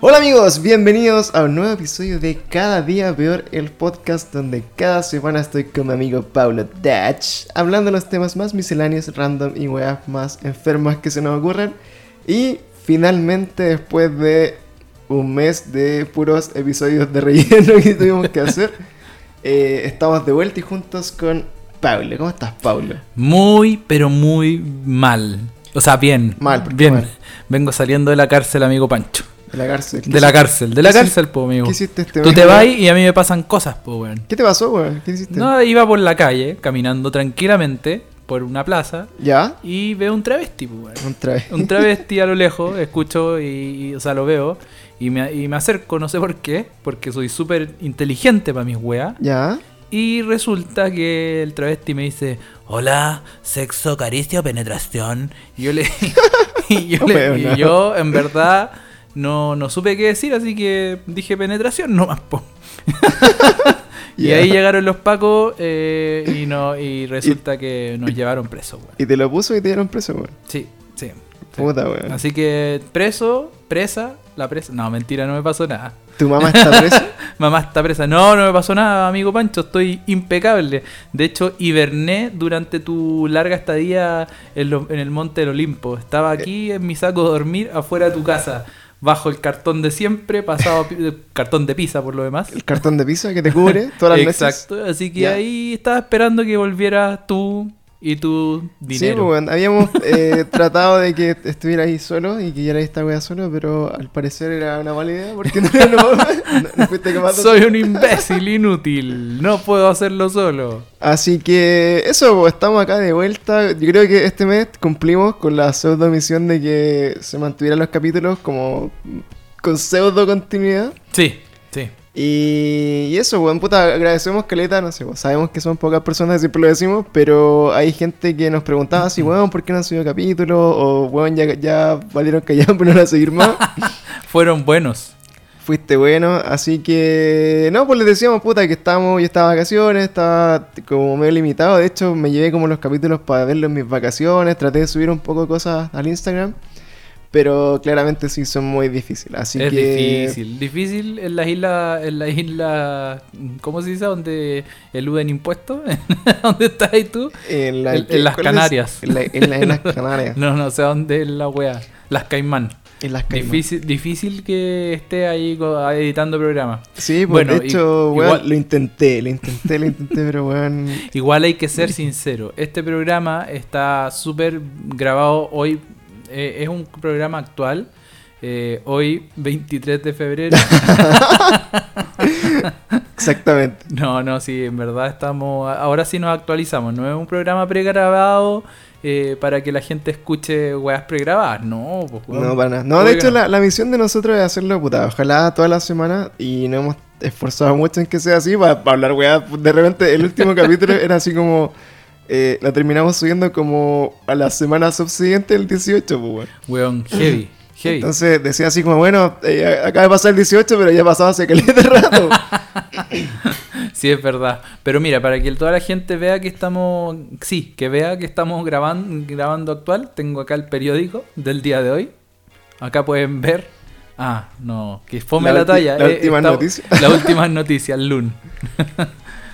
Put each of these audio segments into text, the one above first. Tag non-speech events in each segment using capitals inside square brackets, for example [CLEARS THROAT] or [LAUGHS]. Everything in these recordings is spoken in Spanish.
Hola amigos, bienvenidos a un nuevo episodio de Cada Día Peor, el podcast donde cada semana estoy con mi amigo Paulo Dutch, hablando de los temas más misceláneos, random y weas más enfermas que se nos ocurran. Y finalmente, después de un mes de puros episodios de relleno [LAUGHS] que tuvimos que hacer, eh, estamos de vuelta y juntos con Paulo. ¿Cómo estás, Paulo? Muy, pero muy mal. O sea, bien. Mal, ¿por qué bien. mal? Vengo saliendo de la cárcel, amigo Pancho. De la cárcel. De la cárcel, de la ¿Qué cárcel, po, amigo. ¿Qué hiciste este Tú te vas y a mí me pasan cosas, po, weón. ¿Qué te pasó, weón? ¿Qué hiciste? No, iba por la calle, caminando tranquilamente por una plaza ¿Ya? y veo un travesti, po, weón. Otra vez. Un travesti a lo lejos, escucho y, y, o sea, lo veo y me, y me acerco, no sé por qué, porque soy súper inteligente para mis weas. ¿Ya? Y resulta que el travesti me dice, hola, sexo, caricia o penetración. Y yo le [LAUGHS] y yo, No le- veo y yo, en verdad no, no supe qué decir, así que dije penetración nomás. po. [LAUGHS] y ahí llegaron los pacos eh, y no y resulta que nos llevaron presos, weón. Y te lo puso y te dieron preso, weón. Sí, sí. sí. Puta, weón. Así que preso, presa, la presa. No, mentira, no me pasó nada. ¿Tu mamá está presa? [LAUGHS] Mamá está presa. No, no me pasó nada, amigo Pancho. Estoy impecable. De hecho, hiberné durante tu larga estadía en, lo- en el Monte del Olimpo. Estaba aquí en mi saco de dormir afuera de tu casa. Bajo el cartón de siempre, pasado cartón de pizza por lo demás. El cartón de pizza que te cubre todas las [LAUGHS] noches. Exacto. Así que ahí estaba esperando que volvieras tú y tu Sí, dinero. pues. Habíamos [LAUGHS] eh, tratado de que estuviera ahí solo y que ya esta wea solo, pero al parecer era una mala idea porque no, no, [LAUGHS] no- no fuiste capaz de Soy un imbécil [LAUGHS] inútil. No puedo hacerlo solo. Así que eso, pues, estamos acá de vuelta. Yo creo que este mes cumplimos con la pseudo misión de que se mantuvieran los capítulos como con pseudo continuidad. Sí. Y, y eso, weón, puta, agradecemos Caleta, no sé, sabemos que son pocas personas, siempre lo decimos, pero hay gente que nos preguntaba así, weón, ¿por qué no han subido capítulos? O, weón, ya, ya valieron callados, [LAUGHS] pero no van a seguir más. [LAUGHS] Fueron buenos. Fuiste bueno, así que, no, pues les decíamos, puta, que estábamos, yo estaba de vacaciones, estaba como medio limitado, de hecho me llevé como los capítulos para verlos en mis vacaciones, traté de subir un poco de cosas al Instagram, pero claramente sí son muy difíciles, así es que... difícil, difícil en las islas, en las islas, ¿cómo se dice? Donde eluden impuestos, [LAUGHS] ¿dónde estás ahí tú? En, la- En- en las. Canarias. En, la- en la- en las [LAUGHS] Canarias. No, no sé dónde es la wea, las Caimán. En las Caimán. Difícil, difícil que esté ahí editando programas. Sí, pues Bueno, de hecho, weón, igual- lo intenté, lo intenté, lo intenté, pero weón. [LAUGHS] Igual hay que ser sincero, este programa está súper grabado hoy, eh, es un programa actual, eh, hoy 23 de febrero. [LAUGHS] [LAUGHS] Exactamente. No, no, sí, en verdad estamos. Ahora sí nos actualizamos. No es un programa pregrabado eh, para que la gente escuche weas pregrabadas. No, pues, weón. No, para nada. No, de hecho, no. la, la misión de nosotros es hacerlo, puta, ojalá toda la semana y nos hemos esforzado mucho en que sea así para, hablar, weá. De repente, el último [LAUGHS] capítulo era así como. Eh, lo terminamos subiendo como a la semana subsiguiente, el 18, pues, weón. Weón, heavy, heavy. Entonces decía así como, bueno, eh, acaba de pasar el 18, pero ya pasaba hace caleta de rato. [LAUGHS] Sí, es verdad. Pero mira, para que toda la gente vea que estamos. Sí, que vea que estamos grabando, grabando actual, tengo acá el periódico del día de hoy. Acá pueden ver. Ah, no, que fome La la, talla. la eh, última noticia. Las [LAUGHS] últimas noticias, [LAUGHS] Lun.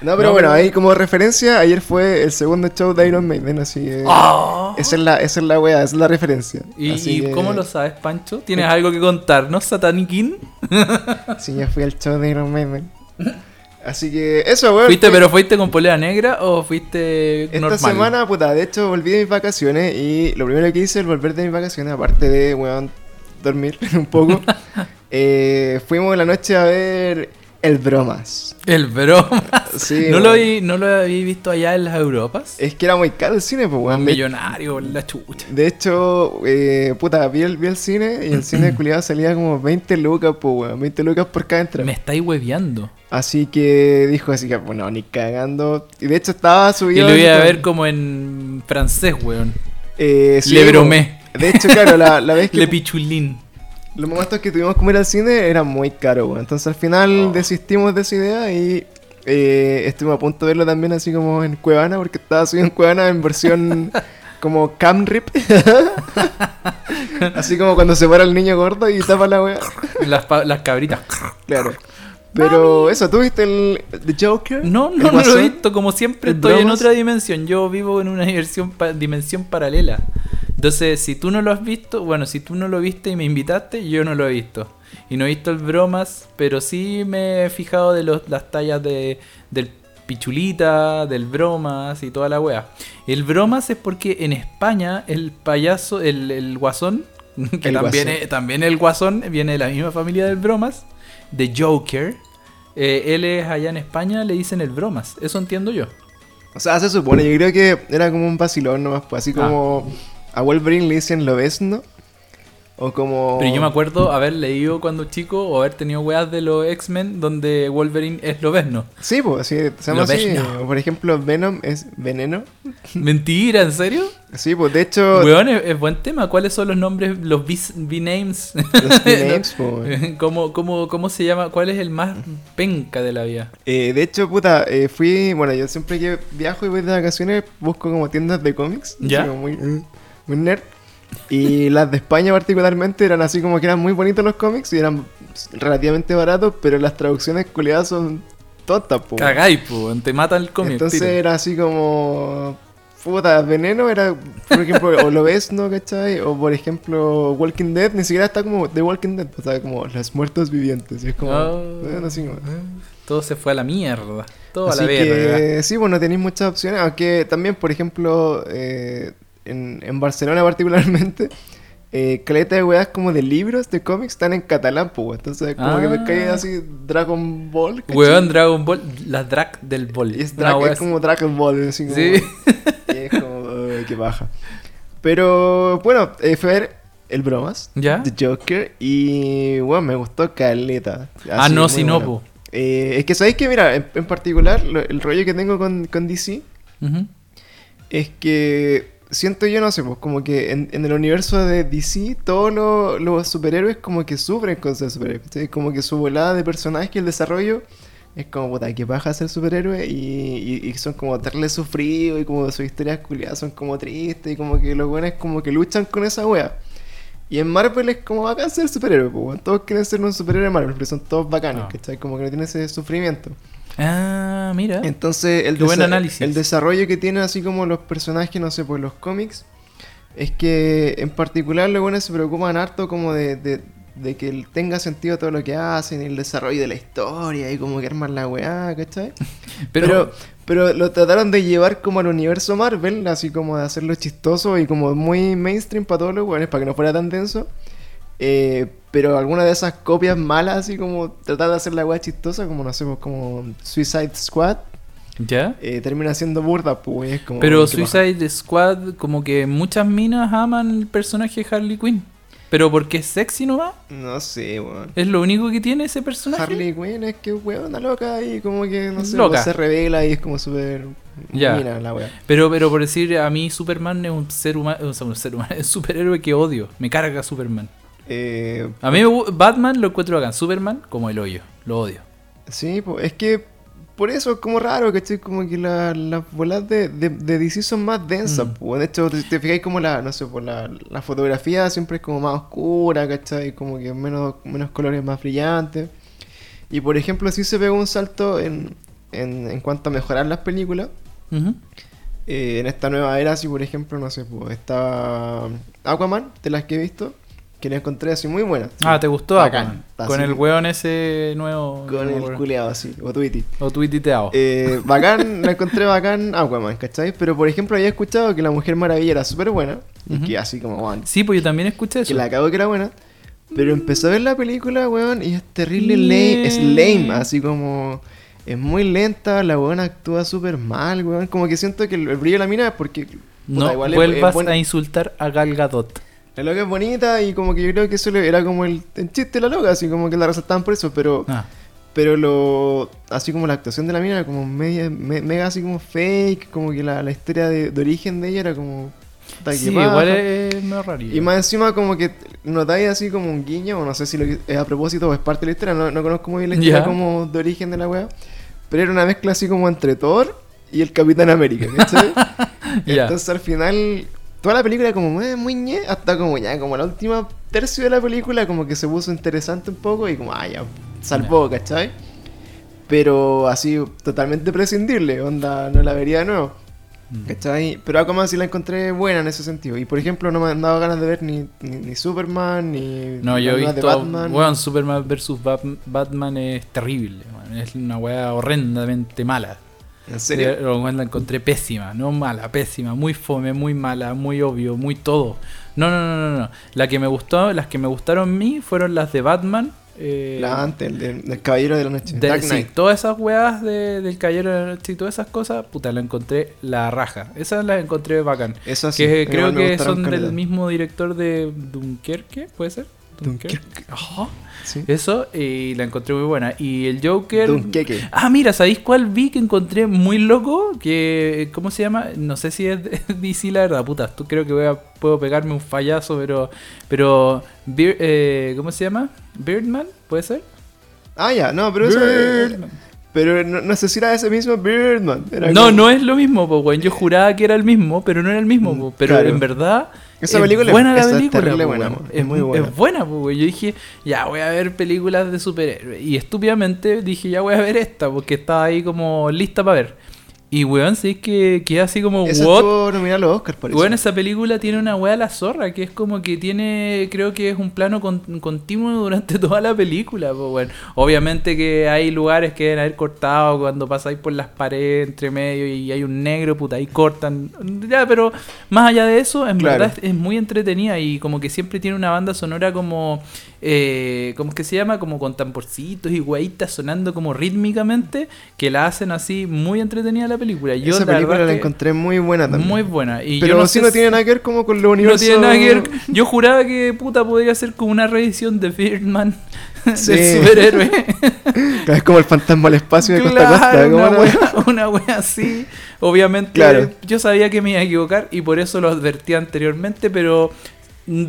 No, pero No, bueno, pero- ahí como referencia, ayer fue el segundo show de Iron Maiden, así que... Ah. Esa es la, esa es la wea, esa es la referencia. ¿Y, Así y que- cómo lo sabes, Pancho? ¿Tienes algo que contarnos, Sataniquín? [LAUGHS] Sí, ya fui al show de Iron Maiden. Así que eso, weón. ¿Fuiste, fue- pero fuiste con polera negra o fuiste Esta normal? semana, puta, de hecho volví de mis vacaciones y lo primero que hice al volver de mis vacaciones, aparte de, weón, dormir [LAUGHS] un poco, [LAUGHS] eh, fuimos en la noche a ver El Bromas. El broma. Sí, ¿No, lo vi, ¿No lo habí visto allá en las Europas? Es que era muy caro el cine, pues, weón. De- millonario, la chucha. De hecho, eh, puta, vi el, vi el cine y el cine [CLEARS THROAT] culiado salía como 20 lucas, pues, weón. 20 lucas por cada entrada. Me estáis hueveando. Así que dijo así que, bueno, ni cagando. Y de hecho estaba Y subido. lo voy a ver como en francés, weón. Eh, sí, Le bromé. De hecho, claro, la, la vez [LAUGHS] que. Le pichulín. Los momentos que tuvimos que ir al cine eran muy caros, weón. Entonces al final Oh. desistimos de esa idea y eh, estuvimos a punto de verlo también así como en Cuevana, porque estaba subido en Cuevana en versión [LAUGHS] como cam rip. [LAUGHS] Así como cuando se para el niño gordo y tapa la wea. Las, las cabritas. Claro. Pero eso, ¿tú viste el The Joker? No, ¿El no, no lo he visto. Como siempre ¿El estoy en otra dimensión. Yo vivo en una dimensión, pa- dimensión paralela. Entonces, si tú no lo has visto, bueno, si tú no lo viste y me invitaste, yo no lo he visto. Y no he visto el bromas, pero sí me he fijado de los, las tallas de, del pichulita, del bromas y toda la wea. El bromas es porque en España el payaso, el, el guasón, [LAUGHS] que El también, Guasón. es- también el guasón viene de la misma familia del bromas, de Joker. Eh, él es allá en España, le dicen el bromas. Eso entiendo yo. O sea, se supone, yo creo que era como un vacilón nomás, pues así Ah. A Wolverine le dicen Lobezno. O como. Pero yo me acuerdo haber leído cuando chico o haber tenido weas de los X-Men donde Wolverine es lobezno. Sí, pues, sí, se llama así. O por ejemplo, Venom es veneno. Mentira, ¿en serio? Sí, pues de hecho. Weón, es, es buen tema. ¿Cuáles son los nombres, los B-names? Los [LAUGHS] B-names, pues. ¿Cómo, cómo, ¿Cómo se llama? ¿Cuál es el más penca de la vida? Eh, de hecho, puta, eh, fui. Bueno, yo siempre que viajo y voy de vacaciones busco como tiendas de cómics. ¿Ya? como muy, muy nerd. Y las de España, particularmente, eran así como que eran muy bonitos los cómics y eran relativamente baratos, pero las traducciones culiadas son tontas, pues. Cagáis, po, te mata el cómic. Entonces era así como. Puta, veneno era, por ejemplo, [LAUGHS] o lo ves, ¿no? ¿Cachai? O por ejemplo, Walking Dead, ni siquiera está como The Walking Dead, o sea, como los muertos vivientes. Y es como. Bueno, así como, Todo se fue a la mierda. Todo a la que sí, bueno, tenéis muchas opciones, aunque también, por ejemplo, eh, en, en Barcelona particularmente, [LAUGHS] eh, caleta de weas como de libros, de cómics, están en catalán, pues, entonces como que me Ah. cae así Dragon Ball. ¿cachai? Weón, Dragon Ball, la drag del bol. Y es, Una Dra- wea es como Dragon Ball, así como... Sí. [LAUGHS] Y es como, "Ay, qué baja. Pero bueno, eh, ver el bromas, ¿Ya? The Joker, y bueno, me gustó caleta. Ah, así, no, muy si no, bueno. po. Eh, es que sabéis que, mira, en, en particular, lo- el rollo que tengo con, con DC Ujú. es que siento yo, no sé, pues como que en, en el universo de DC todos los, los superhéroes como que sufren con ser superhéroes. Como que su volada de personaje y el desarrollo es como, puta, que baja ser superhéroe y, y, y son como darle sufrido y como sus historias culiadas son como tristes y como que los buenos como que luchan con esa wea. Y en Marvel es como bacán ser superhéroe, pues, todos quieren ser un superhéroe de Marvel, pero son todos bacanos, Ah. ¿cachai? Como que no tienen ese sufrimiento. Ah, mira. Entonces, el, Qué buen análisis. el desarrollo que tienen así como los personajes, no sé, pues los cómics, es que en particular los buenos se preocupan harto como de, de, de que tenga sentido todo lo que hacen, y el desarrollo de la historia y como que arman la weá, ¿cachai? [LAUGHS] Pero, Pero, pero, lo trataron de llevar como al universo Marvel, así como de hacerlo chistoso y como muy mainstream para todos los weones, para que no fuera tan denso. Eh, pero alguna de esas copias malas, así como tratar de hacer la weá chistosa, como no sé, pues, como Suicide Squad, ¿ya? eh, termina siendo burda, pues. es como, Pero. Suicide Squad, como que muchas minas aman el personaje de Harley Quinn. Pero porque es sexy nomás. No sé, weón. Es lo único que tiene ese personaje. Harley Quinn es que weón, una loca y como que, no sé, Loca. pues, se revela y es como súper. Ya. mina la weá. Pero, pero por decir, a mí Superman es un ser humano, o sea, un ser humano, [LAUGHS] es un superhéroe que odio. Me carga Superman. Eh, A mí Batman lo encuentro bacán. Superman, como el hoyo. Lo odio. Sí, es que por eso es como raro, ¿cachai? Como que la- las bolas de, de, de DC son más densas, Mm. pues. De hecho, te, te fijáis como la, no sé, por la, la fotografía siempre es como más oscura, ¿cachai? Como que menos, menos colores más brillantes. Y por ejemplo, sí se pegó un salto en, en, en cuanto a mejorar las películas. Eh, en esta nueva era, si por ejemplo, no sé, pues estaba Aquaman, de las que he visto, que la encontré así muy buena. Ah, ¿te gustó Bacán. Aquaman? Con así, el weón ese nuevo. Con el culeado así, o Tweety. O tuititeado. Eh, [LAUGHS] bacán, la encontré bacán Aquaman, ¿cachai? Pero por ejemplo había escuchado que la Mujer Maravilla era súper buena. Y Ujú. que así como, weón, Sí, pues yo también escuché eso. que la cago que era buena. Pero empezó a ver la película, weón, y es terrible lame, es lame, así como... Es muy lenta, la weón actúa súper mal, weón. Como que siento que el, brillo de la mina es porque... puta, No igual es- vuelvas es buena- a insultar a Gal Gadot. La loca es bonita y como que yo creo que eso era como el, el chiste de la loca, así como que la resaltaban por eso, pero... Ah, Pero lo. Así como la actuación de la mina era como media, me- mega así como fake. Como que la, la historia de, de origen de ella era como. sí, paja. igual es medio raro. Y más encima como que notáis así como un guiño, o no sé si lo que- es a propósito o es parte de la historia, no, no conozco muy bien la historia Ya. como de origen de la wea. Pero era una mezcla así como entre Thor y el Capitán América, ¿cachai? [LAUGHS] Ya. Entonces al final toda la película como muy, muy ñe, hasta como ya, como la última tercio de la película, como que se puso interesante un poco y como, ah, ya, salvó, ¿cachai? Pero así, totalmente prescindible, onda, no la vería de nuevo. Mm. ¿Cachai? Pero Aquaman sí la encontré buena en ese sentido. Y por ejemplo, no me han dado ganas de ver ni, ni, ni Superman, ni. No, yo he visto. de Batman. Weón, Superman vs. Bat- Batman es terrible. Es una weá horrendamente mala. ¿En serio? La encontré pésima, no mala, pésima, muy fome, muy mala, muy obvio, muy todo. No, no, no, no, no. La que me gustó, las que me gustaron a mí fueron las de Batman. eh, La antes, el del, del Caballero de la Noche. de- Dark sí, Knight. todas esas weas de, del Caballero de la Noche y todas esas cosas, puta, la encontré la raja. Esas las encontré bacán. Eso sí. que creo que son del mismo director de Dunkerque, ¿puede ser? Dunkerque. Ajá. Sí. Eso, y la encontré muy buena. Y el Joker. Dunkerque. Ah, mira, ¿sabéis cuál vi que encontré muy loco? Que, ¿cómo se llama? No sé si es DC, [LAUGHS] la verdad, puta. Tú creo que voy a, puedo pegarme un fallazo, pero. Pero. Beard- eh, ¿Cómo se llama? Birdman, ¿puede ser? Ah, ya, no, pero eso. eh, Birdman. Pero no, no sé si era ese mismo Birdman. Era No, como- no es lo mismo, po, weón. Yo juraba que era el mismo, pero no era el mismo, po. Pero Claro. en verdad. Esa es película buena la es película. po, buena, weón. po. Es muy buena. Es buena, po. Yo dije, ya voy a ver películas de superhéroes. Y estúpidamente dije, ya voy a ver esta, porque estaba ahí como lista para ver. Y weón, sí que queda así como, Esa what? estuvo nominada a los Oscars, por eso. Bueno, esa película tiene una weá a la zorra, que es como que tiene, creo que es un plano con- continuo durante [LAUGHS] toda la película. Pues bueno, obviamente que hay lugares que deben haber cortado cuando pasáis por las paredes entre medio y hay un negro, puta, ahí cortan. Ya, pero más allá de eso, en Claro. verdad es, es muy entretenida y como que siempre tiene una banda sonora como, eh, ¿cómo es que se llama? Como con tamborcitos y guaitas sonando como rítmicamente, que la hacen así muy entretenida la película. Yo esa la película la encontré muy buena también. muy buena. Y pero yo no sé no si- tiene nada que ver como con los no universos. tiene nada que ver. Yo juraba que puta podría ser como una reedición de Birdman [LAUGHS] Sí. del superhéroe. [LAUGHS] Es como el fantasma al espacio de Costa a Costa. claro, como una wea, una wea así. Obviamente Claro. yo sabía que me iba a equivocar y por eso lo advertí anteriormente, pero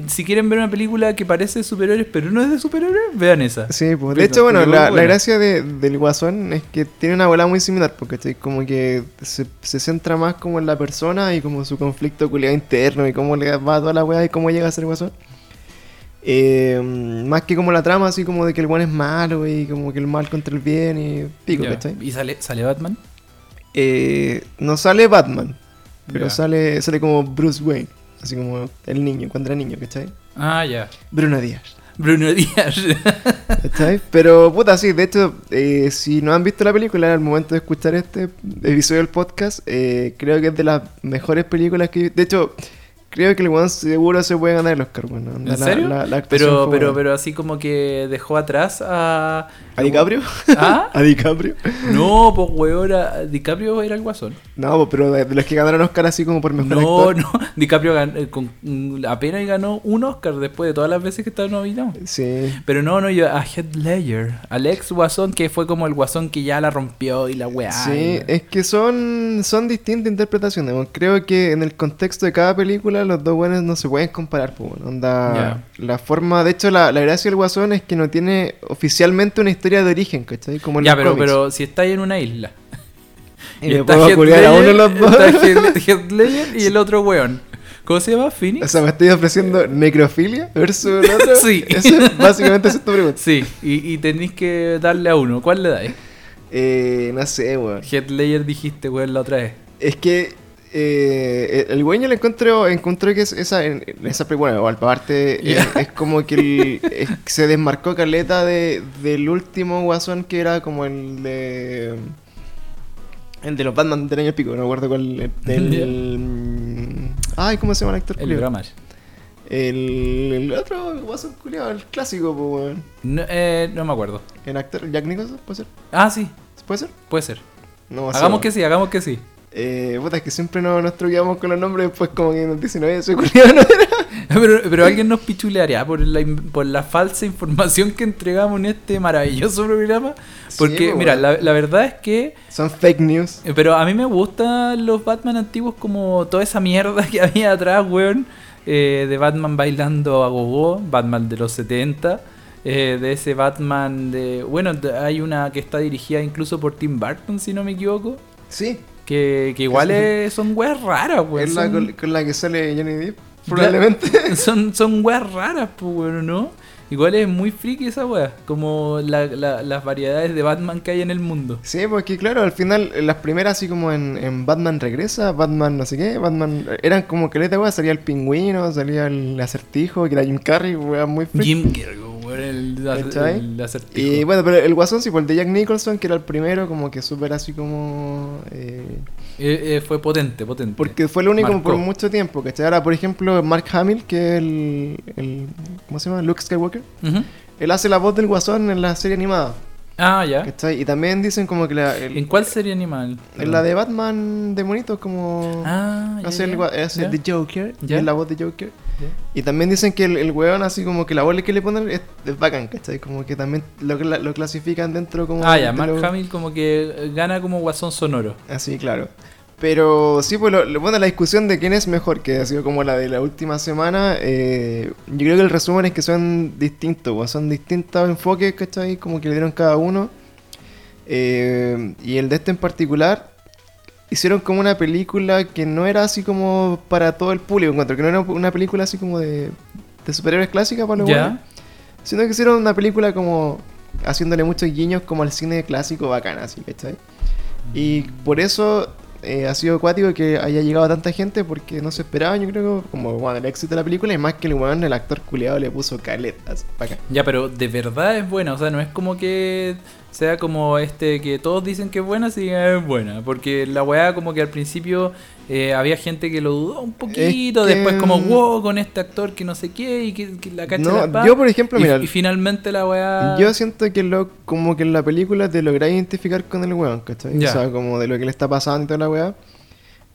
si quieren ver una película que parece de superhéroes pero no es de superhéroes, vean esa. Sí, pues. De hecho, bueno, la, gracia de- del Guasón es que tiene una bola muy similar, porque como que se, se centra más como en la persona y como su conflicto culiado interno y cómo le va a toda la weá y cómo llega a ser Guasón. Eh, más que como la trama, así como de que el buen es malo y como que el mal contra el bien y pico. ¿cachai? ¿Y sale, sale Batman? Eh, no sale Batman, pero sale, sale como Bruce Wayne, así como el niño, cuando era niño, ¿cachai? Ah, ya. Bruno Díaz. Bruno Díaz. [LAUGHS] ¿Cachai? Pero, puta, sí, de hecho, eh, si no han visto la película al momento de escuchar este episodio del podcast, eh, creo que es de las mejores películas que... De hecho, creo que el weón seguro se puede ganar el Oscar, bueno. ¿En la- serio? la- la actuación pero, pero, pero así como que dejó atrás a. ¿A DiCaprio? ¿Ah? [LAUGHS] ¿A DiCaprio? No, pues weón, era- DiCaprio era el guasón. No, pues, pero de, los que ganaron Oscar así como por mejor No, actor. no, [LAUGHS] DiCaprio gan- eh, con- mm, apenas ganó un Oscar después de todas las veces que estaba nominado. Sí. Pero no, no, yo a Heath Ledger, al ex guasón que fue como el guasón que ya la rompió y la weá. Sí, y- es que son, son distintas interpretaciones. Creo que en el contexto de cada película los dos buenos no se pueden comparar. pues. Onda, La forma, de hecho, la, la gracia del Guasón es que no tiene oficialmente una historia de origen, ¿cachai? Como en ya, los pero, cómics. pero si estáis en una isla. [LAUGHS] Y le está puedo Heath culiar a uno de Ledger- los dos. está [LAUGHS] Heath- Ledger y el otro weón. ¿Cómo se llama? O ¿Phoenix? sea, me estoy ofreciendo necrofilia versus el otro. [LAUGHS] Sí. Eso, básicamente esa es tu pregunta. Sí, y, y tenéis que darle a uno. ¿Cuál le dais? Eh, no sé, weón. Heath Ledger dijiste, weón, la otra vez. Es que eh, el güey yo le encontré, encontré que es- esa, en- esa bueno, aparte [LAUGHS] Ya. es, es como que el- es- se desmarcó caleta de, del último guasón que era como el de el de los Batman del año pico, no me acuerdo cuál el, [LAUGHS] del ay, ¿cómo se llama el actor? El? Bramash. El, el otro guasón culiao, el clásico, pues, weón. No, eh, no me acuerdo. El actor Jack Nicholson, ¿puede ser? Ah, sí, ¿Puede ser? puede ser. No, hagamos que sí, hagamos que sí. Eh, puta, es que siempre nos, nos truqueamos con los nombres, después como que nos dicen, oye, soy era. [LAUGHS] Pero, pero alguien nos pichulearía por la, por la falsa información que entregamos en este maravilloso programa. Sí, Porque, pues, mira, la, la verdad es que. Son fake news. eh, Pero a mí me gustan los Batman antiguos como toda esa mierda que [LAUGHS] había atrás, weón. eh, de Batman bailando a gogo, Batman de los 70. eh, de ese Batman de... Bueno, hay una que está dirigida incluso por Tim Burton, si no me equivoco. Sí. Que, que igual es- son weas raras, weón. es la son- con, con la que sale Johnny Depp, probablemente. [LAUGHS] son, son weas raras, pues, weón, ¿no? Igual es muy friki esa wea. Como la- la- las variedades de Batman que hay en el mundo. Sí, porque claro, al final, en las primeras, así como en, en Batman Regresa, Batman no sé qué, Batman. Eran como que weá, salía el pingüino, salía el acertijo, que era Jim Carrey, weá, muy freak. Jim Carrey, weón, el, ¿Cachai? el acertijo. Y bueno, pero el guasón, sí, por el de Jack Nicholson, que era el primero, como que súper así como. eh, Eh, eh, fue potente, potente. porque fue el único Marcó. por mucho tiempo, ¿cachai? Ahora, por ejemplo, Mark Hamill, que es el, el. ¿Cómo se llama? Luke Skywalker. Él hace la voz del guasón en la serie animada, Ah, ya. ¿cachai? Y también dicen como que la. el- ¿En cuál serie animal? en la de Batman de monitos, como. Ah, ya, hace ya, el, gua- hace ya, de Joker, Ya. es la voz de Joker. Y también dicen que el, el weón, así como que la voz que le ponen es, es bacán, ¿cachai? Como que también lo, lo clasifican dentro como. Ah, ya, Mark lo- Hamill como que gana como guasón sonoro. Así, claro. Pero sí, pues lo, lo- bueno, la discusión de quién es mejor, que ha sido como la de la última semana, eh, yo creo que el resumen es que son distintos, pues, son distintos enfoques, ¿cachai? Como que le dieron cada uno. Eh, y el de este en particular, hicieron como una película que no era así como para todo el público, encuentro, que no era una película así como de, de superhéroes clásica para los buenos, sino que hicieron una película como haciéndole muchos guiños como al cine clásico bacán, así, ¿cachai? Y por eso eh, ha sido acuático que haya llegado tanta gente porque no se esperaba, yo creo, como bueno, el éxito de la película y más que el weón, el actor culiado le puso caletas acá. Ya, pero de verdad es buena, o sea, no es como que sea como este que todos dicen que es buena, sí es buena, porque la weá como que al principio eh, había gente que lo dudó un poquito, que- después como wow con este actor que no sé qué y que, que la cacha No, la pa", yo, por ejemplo, y, mira, y finalmente la weá Yo siento que lo, como que en la película te lográs identificar con el weón, ¿cachai? Ya. O sea, como de lo que le está pasando y toda la weá.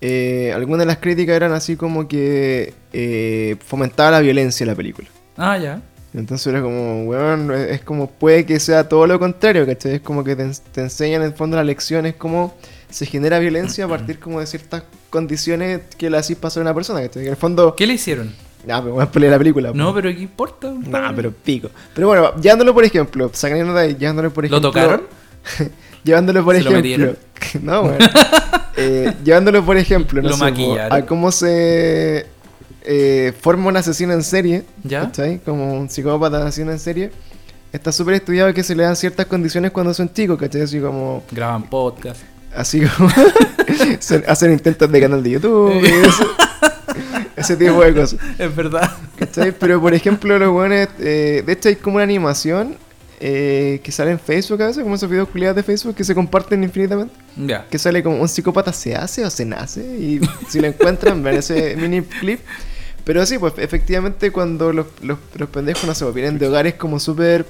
Eh, algunas de las críticas eran así como que eh, fomentaba la violencia en la película. Ah, ya. Entonces era como, weón, es como puede que sea todo lo contrario, ¿cachai? Es como que te, ens- te enseñan en el fondo la lección, es como se genera violencia a [CLEARS THROAT] partir como de ciertas condiciones que le haces pasar a una persona, ¿cachai? En el fondo... ¿Qué le hicieron? Nah, pero voy a pelear la película. No, po. pero ¿qué importa? Nah, pero pico. Pero bueno, llevándolo por ejemplo, sacando de ahí, llevándolo por ¿Lo ejemplo... tocaron? [LAUGHS] llevándolo por ¿Se lo ejemplo... metieron? [LAUGHS] no, bueno. Eh, llevándolo por ejemplo, [LAUGHS] no Lo sé, a cómo se eh, forma un asesino en serie, ¿Ya? ¿cachai? Como un psicópata asesino en serie. Está súper estudiado que se le dan ciertas condiciones cuando son chicos, ¿cachai? Así como... Graban podcast. Así como... [LAUGHS] hacen intentos de canal de YouTube y [LAUGHS] eso. Ese tipo de cosas. Es verdad. ¿Cachai? Pero por ejemplo, los buenos. de hecho, hay como una animación eh, que sale en Facebook a veces, como esos videos culiados de Facebook que se comparten infinitamente. Ya. Que sale como un psicópata se hace o se nace. Y si lo encuentran, ven ese mini clip. Pero sí, pues efectivamente, cuando los, los, los pendejos no se sé, vienen de hogares como súper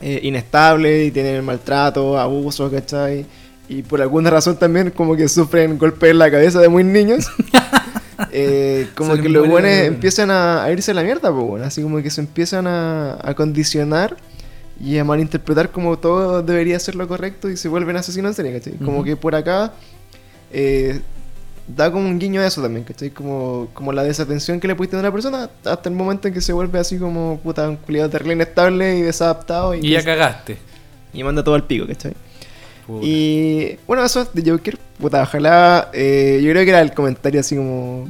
eh, inestables y tienen maltrato, abuso, ¿cachai? Y por alguna razón también como que sufren golpes en la cabeza de muy niños. [LAUGHS] eh, como Se que los buenos empiezan a, a irse a la mierda, pues, bueno, así como que se empiezan a, a condicionar y a malinterpretar como todo debería ser lo correcto y se vuelven asesinos en serie, ¿cachai? Como que por acá eh, da como un guiño a eso también, ¿cachai? Como, como la desatención que le pusiste a una persona hasta el momento en que se vuelve así como puta, un culiado terrible inestable y desadaptado y, Y ya cagaste. y manda todo al pico, ¿cachai? Puta. Y bueno, eso es de Joker. Puta, ojalá. eh, yo creo que era el comentario así como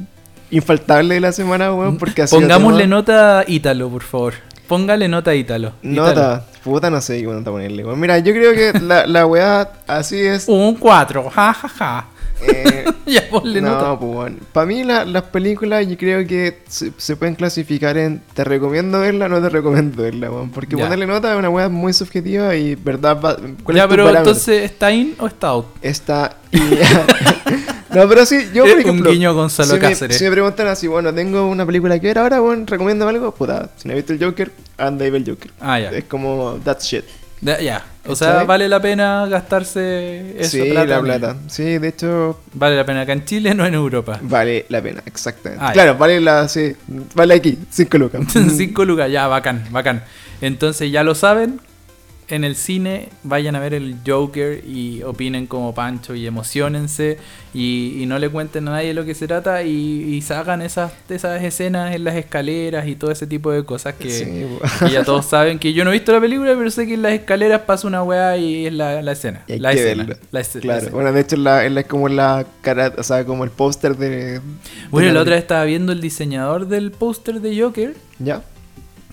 infaltable de la semana, weón. Porque así Pongámosle nota a Ítalo, por favor. Póngale nota Ítalo. Nota. Puta, no sé qué nota ponerle, weón. Mira, yo creo que la, la weá así es. Un 4, ja, ja, ja. Eh, [LAUGHS] ya ponle no, nota. pues bueno. Para mí la- las películas yo creo que se, se pueden clasificar en te recomiendo verla, no te recomiendo verla. Porque Ya. ponerle nota es una weá muy subjetiva y verdad va- ¿cuál Ya, es tu pero parámetro? entonces, ¿está in o está out? Está. y- [LAUGHS] no, pero sí, yo por [LAUGHS] ejemplo. un guiño Gonzalo si me, Cáceres. si me preguntan así, bueno, tengo una película que ver ahora, bueno, recomiendo algo, puta, si no he visto el Joker, anda y ve el Joker. Ah, ya. Es como that shit. Ya, ya. O sea, ¿Cachai? vale la pena gastarse esa sí, plata. la en- plata. Sí, de hecho, Vale la pena acá en Chile, no en Europa. vale la pena, exactamente. Ah, claro, vale la, sí, vale aquí, 5 lucas. [LAUGHS] 5 lucas, ya, bacán, bacán. Entonces ya lo saben. En el cine vayan a ver el Joker y opinen como Pancho y emocionense y, y no le cuenten a nadie lo que se trata y, y sacan esas, esas escenas en las escaleras y todo ese tipo de cosas que, Sí, que ya todos saben que yo no he visto la película, pero sé que en las escaleras pasa una weá y es la, la escena. Y la escena. la la Claro, bueno, de hecho, la, es la- como la cara, o sea, como el póster de. Bueno, de la otra vez estaba viendo el diseñador del póster de Joker, ¿Ya?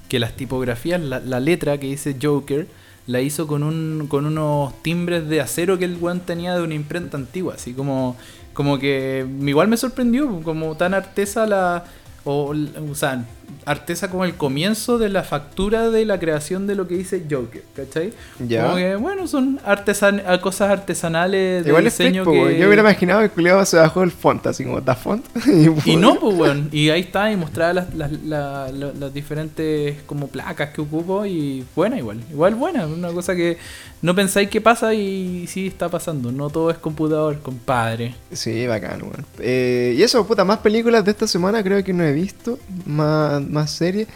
que las tipografías, la, la letra que dice Joker, la hizo con un con unos timbres de acero que el weón tenía de una imprenta antigua, así como como que igual me sorprendió, como tan artesa la o, o sea, artesa como el comienzo de la factura de la creación de lo que dice Joker, ¿cachai? Ya. Como que, bueno, son artesan cosas artesanales de Igual diseño que... Yo hubiera imaginado que el culiado se bajó el font, así como da font. [LAUGHS] Y no, [LAUGHS] pues, weón. Y ahí está, y mostraba las, las, la- la- las diferentes como placas que ocupo y buena igual. Igual buena, una cosa que no pensáis que pasa y sí está pasando. No todo es computador, compadre. Sí, bacán, weón. Eh, y eso, puta, más películas de esta semana creo que no he visto. Más, más series.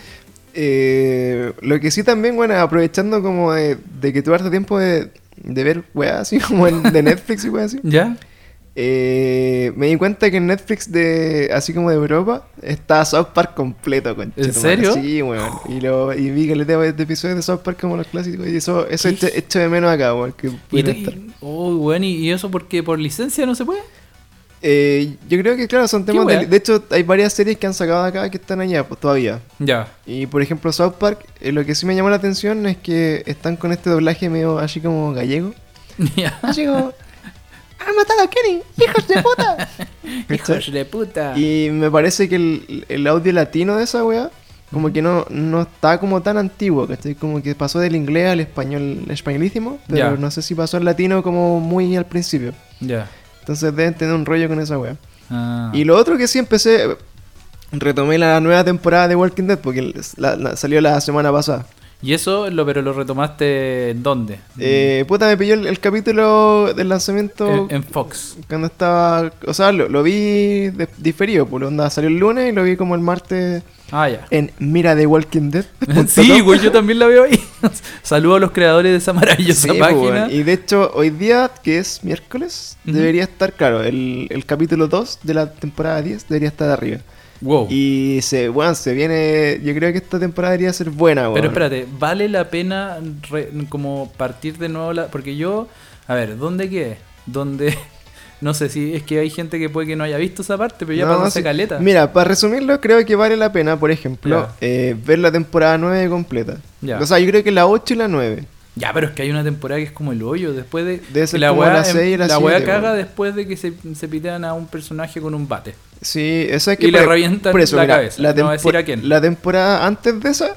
Eh, lo que sí también, bueno, aprovechando como de, de que tuve harto tiempo de, de ver weas así [LAUGHS] como en- de Netflix y weas así. ¿Ya? Eh, me di cuenta que en Netflix de así como de Europa está South Park completo, con ¿En serio? Sí, weón. Y, lo, y vi que le tengo de episodios de South Park como los clásicos. Y eso, eso echo, echo de menos acá, weón. Que Y, estar. oh, weón, ¿y, y eso porque por licencia no se puede? Eh, yo creo que, claro, son temas de, de hecho, hay varias series que han sacado de acá que están allá, pues todavía. Ya. Y por ejemplo, South Park, eh, lo que sí me llamó la atención es que están con este doblaje medio así como gallego. [LAUGHS] Ya. Así como. ¡Han matado a Kenny! ¡Hijos de puta! [LAUGHS] Hijos de puta. Y me parece que el, el audio latino de esa weá, como que no, no está como tan antiguo, ¿cachai? Como que pasó del inglés al español, españolísimo, pero Ya. no sé si pasó al latino como muy al principio. Ya. Entonces deben tener un rollo con esa weá. Ah. Y lo otro que sí empecé, retomé la nueva temporada de Walking Dead porque la- la- salió la semana pasada. ¿Y eso, lo, pero lo retomaste en dónde? Eh, puta, me pilló el, el capítulo del lanzamiento en, en Fox. cuando estaba, o sea, lo, lo vi de- diferido, por onda salió el lunes y lo vi como el martes Ah, ya. en Mira de Walking Dead. [LAUGHS] Sí, güey, yo también la veo ahí. [LAUGHS] Saludo a los creadores de esa maravillosa Sí, pues, página. Y de hecho, hoy día, que es miércoles, debería estar, claro, el, el capítulo 2 de la temporada 10 debería estar arriba. Wow. Y se, bueno, se viene, yo creo que esta temporada debería ser buena. Pero espérate, ¿vale la pena re- como partir de nuevo? La... Porque yo, a ver, ¿dónde quedé? ¿Dónde? [LAUGHS] No sé si es que hay gente que puede que no haya visto esa parte, pero ya No, pasó sí. caleta. Mira, para resumirlo, creo que vale la pena, por ejemplo, eh, ver la temporada 9 completa. Ya. O sea, yo creo que la 8 y la 9. Ya, pero es que hay una temporada que es como el hoyo. Después de. Debe ser la como weá la em- seis y la la weá caga después de que se, se pitean a un personaje con un bate. Sí, eso es que Y le por- revientan la mira, cabeza. La, No voy a decir tempor- a quién. la temporada antes de esa,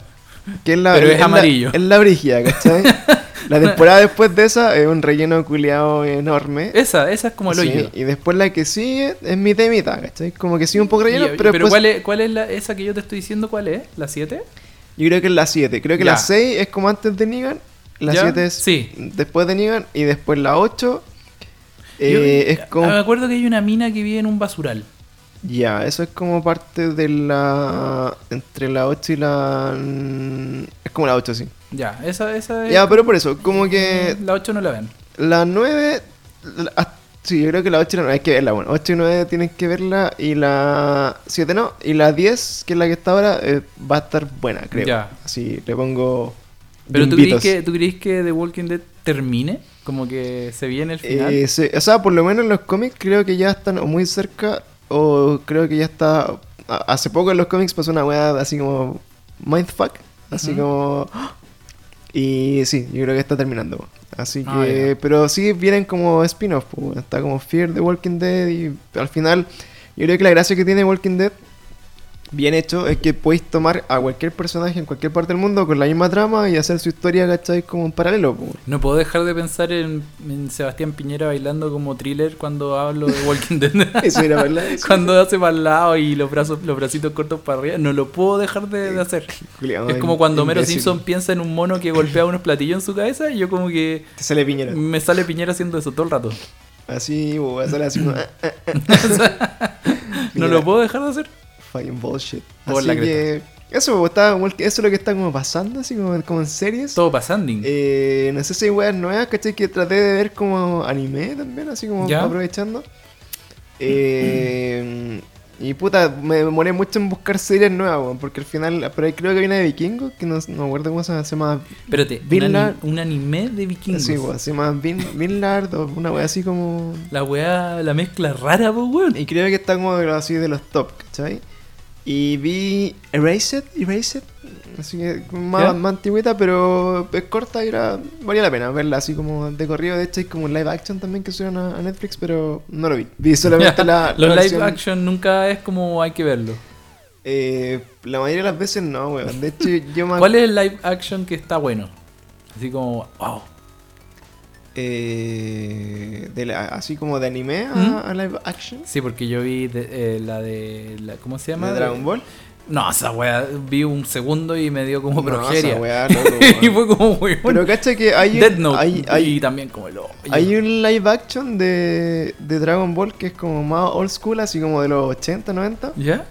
que es la, Pero es amarillo. Es la brígida, ¿cachai? [LAUGHS] la temporada después de esa es un relleno culiado enorme. Esa, esa es como el Sí, hoyo. y después la que sigue es mitad y mitad, ¿cachai? Como que sigue un poco Y- relleno, pero pero, después ¿cuál es, cuál es la, esa que yo te estoy diciendo? ¿Cuál es? ¿La 7? yo creo que es la 7. Creo que Ya. la 6 es como antes de Negan, la ¿Ya? 7 es Sí. después de Negan y después la 8 eh, Yo- es como... Me acuerdo que hay una mina que vive en un basural. Ya, eso es como parte de la... Entre la 8 y la... Es como la 8, sí. Ya, esa, esa es. Ya, pero por eso, como que La 8 no la ven. la 9... la- ah, sí, yo creo que la 8 y la 9 hay que verla, bueno. 8 y 9 tienen que verla y la 7 no. Y la 10, que es la que está ahora, eh, va a estar buena, creo. Ya. Así, le pongo... Pero ¿tú crees, que, ¿tú crees que The Walking Dead termine? Como que se viene el final. Eh, sí, o sea, por lo menos en los cómics creo que ya están muy cerca o creo que ya está... Hace poco en los cómics pasó una weá así como... Mindfuck. Así Ujú. como... Y sí, yo creo que está terminando. Así que... Ah, ya. pero sí vienen como spin-off. Está como Fear the Walking Dead y al final... Yo creo que la gracia que tiene Walking Dead... Bien hecho es que podéis tomar a cualquier personaje en cualquier parte del mundo con la misma trama y hacer su historia, ¿cachai? Como en paralelo. pues. No puedo dejar de pensar en, en Sebastián Piñera bailando como thriller cuando hablo de Walking Dead. [LAUGHS] Eso era verdad. [LAUGHS] eso. cuando hace para el lado y los brazos, los bracitos cortos para arriba. No lo puedo dejar de, de hacer. Es como cuando Homero. Simpson piensa en un mono que golpea unos platillos en su cabeza y yo como que Te sale piñera. me sale Piñera haciendo eso todo el rato. Así, o sale así como. ah, ah, [LAUGHS] No lo puedo dejar de hacer. Fucking bullshit. Por Así la que. Eso, pues, está eso es lo que está como pasando, así como, como en series. Todo pasando. Eh, no sé si hay weas nuevas, ¿cachai? Que traté de ver como anime también, así como Ya. aprovechando. Eh, y puta, me demoré mucho en buscar series nuevas, weón, porque al final, pero creo que hay una de vikingos, que no, no me acuerdo cómo se llama. Espérate, un, Vinland- un anime de vikingos. Sí, weón, se llama Vin- Vinland o una wea así como... La weá, la mezcla rara, pues, weón. Y creo que está como así de los top, ¿cachai? Y vi Erased, Erased, así que más, más antigüita, pero es corta y era, valía la pena verla así como de corrido. De hecho, hay como un live action también que subieron a, a Netflix, pero no lo vi. Vi solamente [LAUGHS] la, Los la live versión- action nunca es como hay que verlo. Eh, la mayoría de las veces no, weón. De hecho, yo me [LAUGHS] ¿Cuál es el live action que está bueno? Así como, wow. Eh, de la- así como de anime a, ¿Mm? a live action. Sí, porque yo vi de- eh, la de. La, ¿Cómo se llama? De Dragon Ball. No, esa weá, vi un segundo y me dio como No, progeria. esa weá, loco, [LAUGHS] y fue como, weón. Pero cacha que hay, Death un- Note. hay, hay, y también como el. Hay un live action de, de Dragon Ball que es como más old school, así como de los 80, 90. ¿Ya?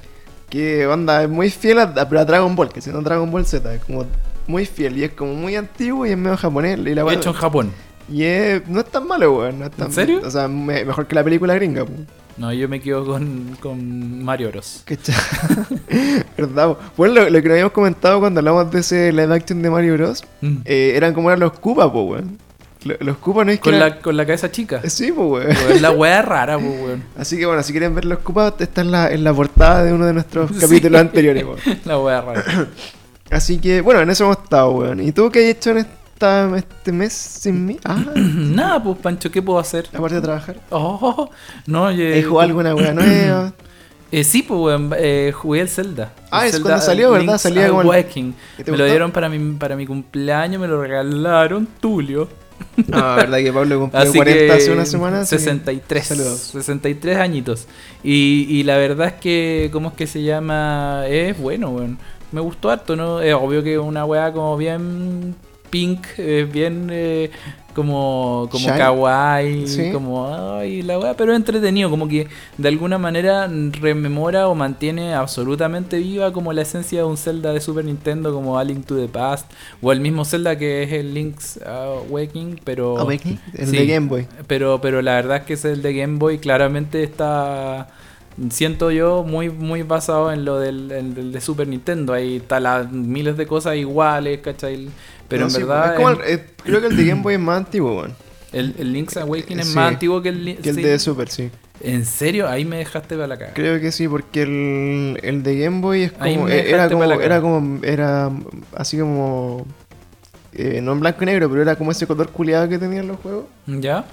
Que onda, es muy fiel a, a- pero a Dragon Ball, que si no Dragon Ball Z, es como muy fiel y es como muy antiguo y es medio japonés. Y, la weá- Hecho en Japón. Y es, no es tan malo, weón. No es tan- ¿En serio? O sea, me- mejor que la película gringa, pues. No, yo me quedo con, con Mario Bros. ¿Cachai? [LAUGHS] ¿Verdad? po? Bueno, lo, lo que habíamos comentado cuando hablamos de ese live action de Mario Bros. Mm. eh, eran como eran los Koopa, pues, weón. Lo- Los Koopa no es que. Con, eran- la, con la cabeza chica. Sí, pues, weón. Weón, la weá rara, pues, weón. [LAUGHS] Así que bueno, si quieren ver los Koopas, está en la, en la portada de uno de nuestros [LAUGHS] Sí. capítulos anteriores, weón. La weá rara. Así que, bueno, en eso hemos estado, weón. ¿Y tú qué has hecho en esta, este mes sin mí? Ah, [CLEARS THROAT] Nada, pues, Pancho, ¿qué puedo hacer? aparte de trabajar. Oh, no, yo. ¿He jugado alguna weá nueva? [CLEARS THROAT] Eh, sí, pues, weón, eh, jugué el Zelda. Ah, El es Zelda cuando salió, ¿verdad? Salía como el- Awakening. ¿Y te Me lo dieron para mi, para mi cumpleaños, me lo regalaron Tulio. Ah, verdad que Pablo cumplió Así 40 que hace una semana. así que- 63. saludos. 63 añitos. Y, y la verdad es que, ¿cómo es que se llama? Es bueno, weón. Me gustó harto, ¿no? Es obvio que una weá como bien pink, eh, bien eh, como, como kawaii, Sí. como, ay, la weá, pero entretenido, como que de alguna manera rememora o mantiene absolutamente viva como la esencia de un Zelda de Super Nintendo como A Link to the Past, o el mismo Zelda que es el Link's Awakening, pero... Awakening, el Sí. de Game Boy. Pero, pero la verdad es que ese el de Game Boy claramente está, siento yo, muy, muy basado en lo del, en el de Super Nintendo. Ahí está las miles de cosas iguales, ¿cachai? Pero No, en sí, verdad, es como en- el- eh, creo que el de Game Boy es más antiguo, weón. el, el Link's Awakening es Sí, más antiguo que el, Que el sí. de Super, sí. ¿En serio? Ahí me dejaste para la caga. Creo que sí, porque el, el de Game Boy es como. eh, Era como. Era cara. como. Era así como. eh, no en blanco y negro, pero era como ese color culiado que tenían los juegos. ¿Ya?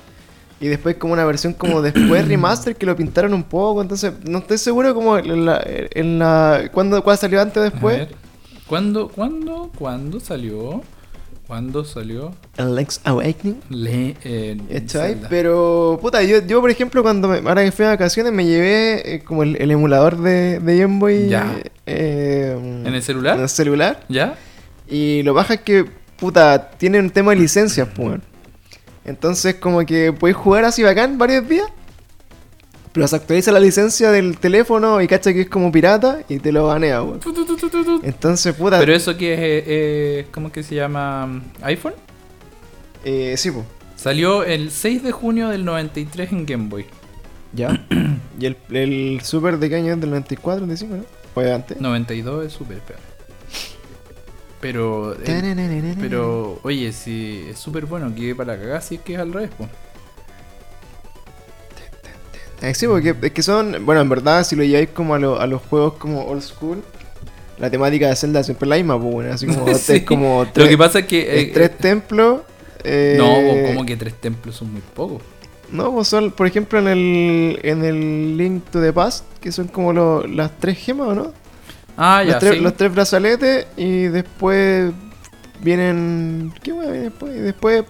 Y después como una versión como después [CLEARS THROAT] remaster que lo pintaron un poco. Entonces, no estoy seguro como en la. En la ¿cuándo, ¿Cuál salió antes o A después? ver. ¿Cuándo, cuándo, cuándo salió? ¿Cuándo salió? El Link's Awakening. Le, eh. Zelda? Pero, puta, yo, yo por ejemplo, cuando me, ahora que fui de vacaciones, me llevé eh, como el, el emulador de, de Game Boy. Ya. eh, ¿En el celular? En el celular. ¿Ya? Y lo baja es que, puta, tiene un tema de licencias, pues. Entonces, como que podéis jugar así bacán varios días. Pero se actualiza la licencia del teléfono y cacha que es como pirata y te lo banea, weón. Entonces, puta. Pero eso que es, eh, eh, ¿cómo es que se llama? ¿iPhone? Eh, sí, pues. Salió el 6 de junio del 93 en Game Boy. Ya. [CLEARS THROAT] y el, el Super de qué año es del 94, 95, ¿no? Fue antes. 92 es súper peor. Pero, eh, pero, oye, si es súper bueno, que para cagar si es que es al revés, pues. Eh, sí, porque es que son, bueno, en verdad, si lo lleváis como a, lo- a los juegos como old school, la temática de Zelda siempre es la misma, pues, bueno, así como, [LAUGHS] Sí. es como Lo tres, que pasa es que. eh, tres templos. eh, no, como que tres templos son muy pocos. No, pues son, por ejemplo, en el, en el Link to the Past, que son como lo- las tres gemas, ¿o no? Ah, ya, los, tres, sí. los tres brazaletes y después vienen... ¿Qué hueá viene después? Y después...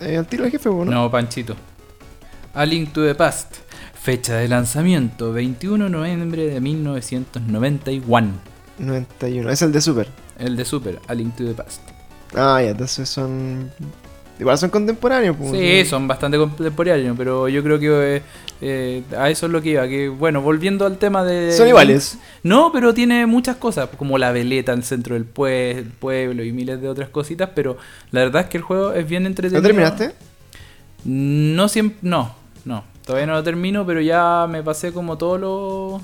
eh, al tiro jefe, ¿o ¿no? No, Panchito. A Link to the Past. Fecha de lanzamiento: 21 de noviembre de 1991. 91, es el de Super. El de Super, A Link to the Past. Ah, ya, entonces son... Igual son contemporáneos, pues. Sí, son bastante contemporáneos, pero yo creo que eh, Eh, a eso es lo que iba. Que bueno, volviendo al tema de. Son iguales. No, pero tiene muchas cosas, como la veleta en el centro del pue- pueblo y miles de otras cositas. Pero la verdad es que el juego es bien entretenido. ¿Lo terminaste? No siempre. No, no. Todavía no lo termino, pero ya me pasé como. Todos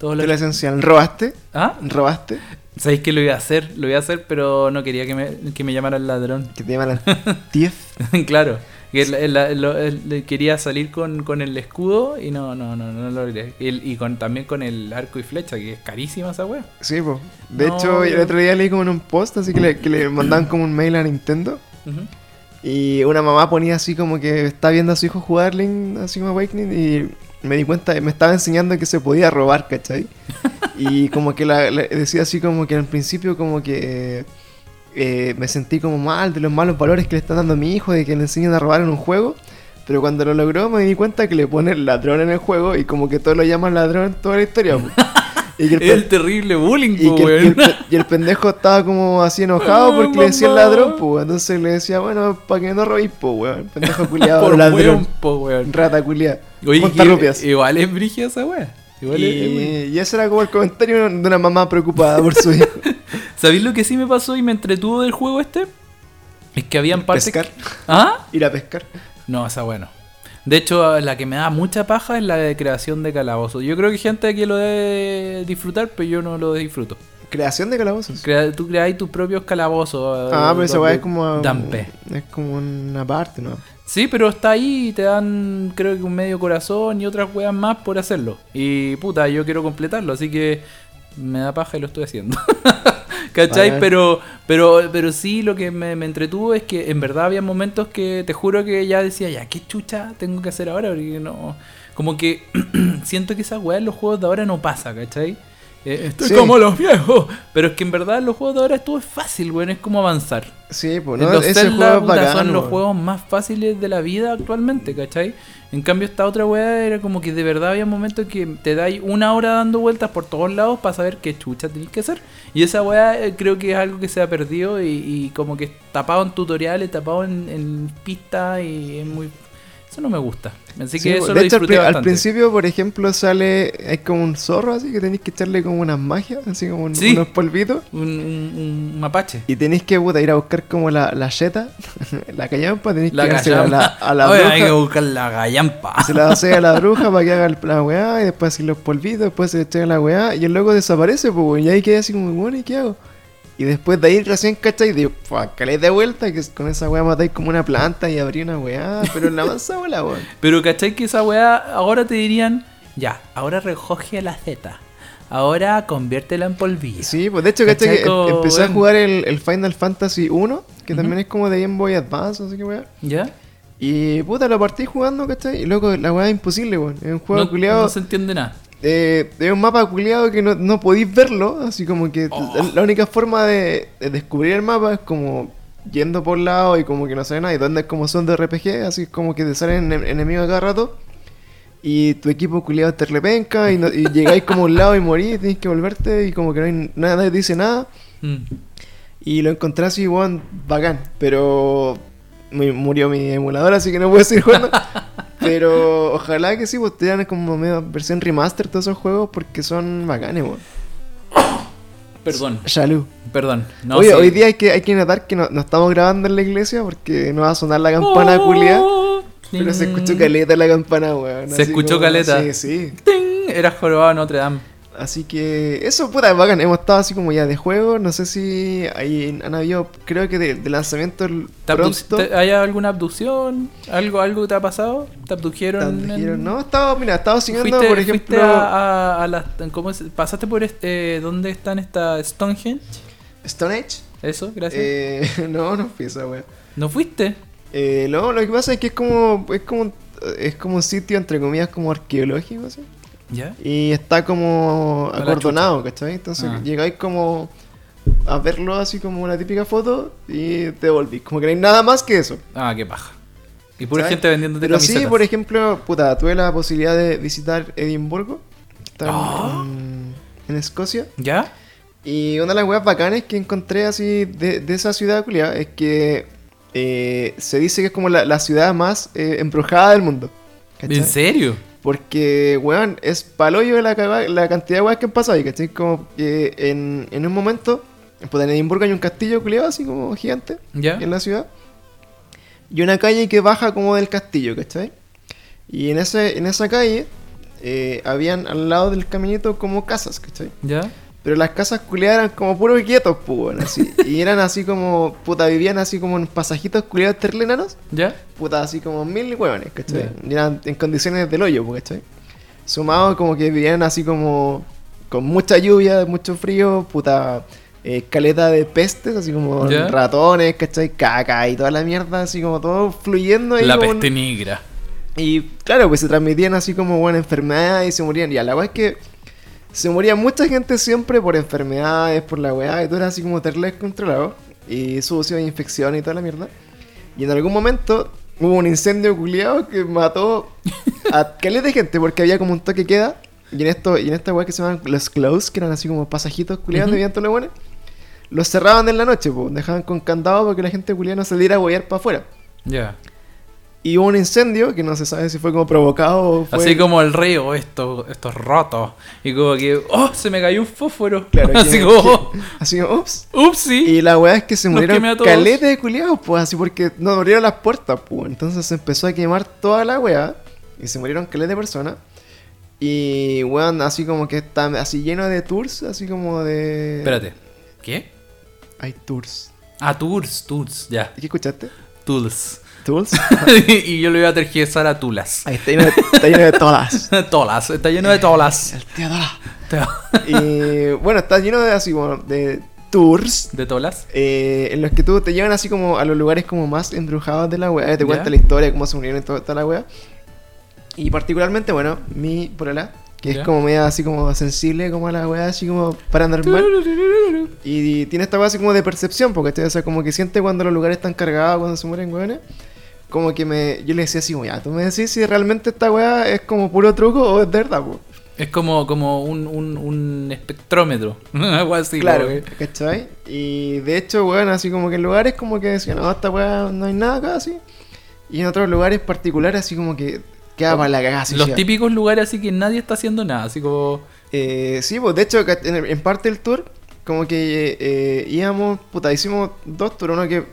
De los. la esencial. ¿Robaste? ¿Ah? ¿Robaste? Sabéis que lo iba a hacer, lo iba a hacer, pero no quería que me, que me llamara el ladrón. Que te llaman [LAUGHS] Tief. claro. Que quería salir con, con el escudo y no, no, no, no lo logré. Y, con, también con el arco y flecha, que es carísima esa wea. Sí, pues. De No, hecho, el otro día leí como en un post, así que le, que le mandaban como un mail a Nintendo. Ujú. Y una mamá ponía así como que está viendo a su hijo jugar Link así como Awakening y me di cuenta, me estaba enseñando que se podía robar, ¿cachai? [LAUGHS] Y como que la, la- decía así como que al principio como que eh, me sentí como mal de los malos valores que le están dando a mi hijo de que le enseñan a robar en un juego. Pero cuando lo logró me di cuenta que le ponen ladrón en el juego y como que todos lo llaman ladrón toda la historia. [LAUGHS] po. Y que el, El terrible bullying, y, po, que el- y el, y pendejo estaba como así enojado porque le decía ladrón, pues. Entonces le decía, bueno, para que no robéis, pues, weón. Pendejo [LAUGHS] culiado, Por ladrón. po, weón. Rata culiada. Igual es brígida esa wea. Igual es- es. Y, y ese era como el comentario de una mamá preocupada por su hijo. [LAUGHS] ¿Sabéis lo que sí me pasó y me entretuvo del juego este? Es que habían partes. Pescar. ¿Ah? Ir a pescar. No, esa bueno. De hecho, la que me da mucha paja es la de creación de calabozos. Yo creo que hay gente que lo debe disfrutar, pero yo no lo disfruto. Creación de calabozos. Crea- tú creáis tus propios calabozos. ah, eh, pero esa weá es como. dan pe. Es como una parte, ¿no? Sí, pero está ahí y te dan, creo que un medio corazón y otras weas más por hacerlo. Y puta, yo quiero completarlo, así que me da paja y lo estoy haciendo. [LAUGHS] ¿Cachai? Pero, pero, pero sí, lo que me, me entretuvo es que en verdad había momentos que te juro que ya decía, ya, ¿qué chucha tengo que hacer ahora? Porque no. Como que [CLEARS THROAT] siento que esa weá en los juegos de ahora no pasa, ¿cachai? Eh, estoy Sí. como los viejos. Pero es que en verdad los juegos de ahora es fácil, weón, es como avanzar. Sí, pues, los ¿no? Ese Zelda, juego es bacán. son los juegos más fáciles de la vida actualmente, ¿cachai? En cambio, esta otra weá era como que de verdad había momentos que te dais una hora dando vueltas por todos lados para saber qué chucha tenés que hacer. Y esa weá eh, creo que es algo que se ha perdido y, y como que tapado en tutoriales, tapado en, en pistas y es muy... Eso no me gusta. Así Sí, que eso de lo hecho, al, disfruté pri- al bastante. principio, por ejemplo, sale. Hay como un zorro así que tenéis que echarle como unas magias, así como un- Sí. unos polvitos. Un, un- un mapache. Y tenéis que puta, ir a buscar como la, la yeta, [LAUGHS] la callampa, tenéis que dársela a la, a la Oye, bruja. hay que buscar la gallampa. Se la hace a la [LAUGHS] bruja para que haga la weá y después así los polvitos, después se le echa la weá y el loco desaparece, pues y ahí queda así como, bueno, ¿y qué hago? Y después de ahí recién cachai y digo, calé de vuelta que con esa weá matáis como una planta y abrí una weá, pero en la weá, weón. [LAUGHS] Pero ¿cachai que esa weá ahora te dirían, ya, ahora recoge la Z, ahora conviértela en polvillo? Sí, pues de hecho, cachai, que em- empecé a jugar el, el Final Fantasy 1, que también es como de Game Boy Advance, así que weá. ¿Ya? Y puta, lo partí jugando, ¿cachai? Y loco, la weá es imposible, weón. Es un juego No, culiado. no se entiende nada. Eh, es un mapa culiado que no, no podéis verlo, así como que Oh. la, única forma de, de descubrir el mapa es como yendo por lado y como que no sabe nada, y donde es como son de RPG, así como que te salen en- enemigos a cada rato, y tu equipo culiado te repenca, y, no- y llegáis como a un lado y morís, tenéis que volverte, y como que no hay nada, nadie te dice nada, Mm. y lo encontré así, weón, bacán, pero mu- murió mi emulador, así que no puedo seguir jugando. [LAUGHS] Pero ojalá que sí, pues te dan como medio versión remaster todos esos juegos porque son bacanes, weón. Perdón, Shalú. perdón. No, Oye, sí. hoy día hay que, hay que notar que no, no estamos grabando en la iglesia porque no va a sonar la campana Oh, culia. Pero se escuchó caleta la campana, weón. Se escuchó como- caleta. Sí, sí. Ting, Era jorobado Notre Dame. Así que eso, puta, bacán. Hemos estado así como ya de juego. No sé si hay, han habido, creo que de, de lanzamiento ¿Te pronto. te- ¿Hay alguna abducción? ¿Algo, ¿Algo que te ha pasado? ¿Te abdujeron? Tan- en- dijeron, No, estaba, mira, estaba siguiendo, ¿Fuiste, por fuiste ejemplo, a, a, a las... ¿cómo es? ¿Pasaste por este... ¿Dónde están estas Stonehenge? Stone Age. Eso, gracias. Eh, [LAUGHS] no, no fui esa wea. ¿No fuiste? Eh, no, lo que pasa es que es como, es como, es como un sitio entre comillas como arqueológico, así. ¿Ya? Y está como A acordonado, ¿cachai? Entonces Ah. llegáis como a verlo así como una típica foto y te volvís. Como que no hay nada más que eso. Ah, qué paja. Y pura ¿sabes? gente vendiéndote Pero camisetas. sí, por ejemplo, puta, tuve la posibilidad de visitar Edimburgo. Está en- Ah. en, en Escocia. ¿Ya? Y una de las weas bacanas que encontré así de, de esa ciudad culiada es que eh, se dice que es como la, la ciudad más eh, embrujada del mundo. ¿cachai? ¿En serio? Porque, weón, es paloyo de la, cantidad de weas que han pasado ahí, ¿cachai? Como que en, en un momento, pues en Edimburgo hay un castillo culiado así como gigante ¿Ya? en la ciudad. Y una calle que baja como del castillo, ¿cachai? Y en, ese, en esa calle eh, habían al lado del caminito como casas, ¿cachai? ¿Ya? Pero las casas culiadas eran como puros quietos, pues, así. Y eran así como, puta, vivían así como en pasajitos culiados terlenanos. ¿Ya? Puta, así como mil hueones, ¿cachai? Y eran en condiciones del hoyo, pues, ¿cachai? Sumado como que vivían así como con mucha lluvia, mucho frío, puta, eh, caleta de pestes, así como Ya. ratones, ¿cachai? Caca y toda la mierda, así como todo fluyendo ahí. La peste un- negra. Y claro, pues se transmitían así como buenas enfermedades y se morían. Y a la weá es que se moría mucha gente siempre por enfermedades, por la weá, y todo era así como terrible descontrolado. Y sucio, infección y toda la mierda. Y en algún momento hubo un incendio culiado que mató a [LAUGHS] caleta de gente porque había como un toque queda. Y en esto, y en esta weá que se llaman los close, que eran así como pasajitos culiados Ujú. de viento los buenos, los cerraban en la noche, pues, dejaban con candado para que la gente culiada no saliera a huear para afuera. Ya. Y hubo un incendio que no se sabe si fue como provocado o fue. Así como el río, esto, estos rotos. Y como que, oh, se me cayó un fósforo. Claro, [LAUGHS] así como, que- así como, ups. upsi. Y la weá es que se murieron caleta de culiados, pues, así porque no abrieron las puertas, pues. Entonces se empezó a quemar toda la weá. Y se murieron caleta de personas. Y weón, así como que está así lleno de tours, así como de. Espérate. ¿Qué? Hay tours. Ah, tours, tours, ya. ¿Y qué escuchaste? Tours. Tours. [LAUGHS] y yo lo iba a tergiversar a tulas. Ahí está lleno de, está lleno de todas. [LAUGHS] tolas, está lleno de tolas. El tío Dola. Y bueno, está lleno de así como de tours. ¿De tolas? eh, en los que tú te llevan así como a los lugares como más embrujados de la wea, te Ya. cuenta la historia, cómo se murieron y todo- toda la wea. Y particularmente, bueno, mi polola, que Ya. es como media así como sensible como a la wea, así como paranormal. Y tiene esta wea así como de percepción, porque o sea, como que siente cuando los lugares están cargados, cuando se mueren weones. Como que me, yo le decía así, ya, tú me decís si realmente esta wea es como puro truco o es de verdad, po. Es como, como un, un, un espectrómetro. [LAUGHS] Algo así. Claro, que- ¿cachai? Y de hecho, weón, así como que en lugares como que decían, no, esta weá no hay nada acá, así. Y en otros lugares particulares, así como que queda para la cagada. así, Los típicos lugares así que nadie está haciendo nada. Así como. Eh, sí, pues de hecho, en, en parte del tour, como que eh, íbamos, puta, hicimos dos tours. Uno que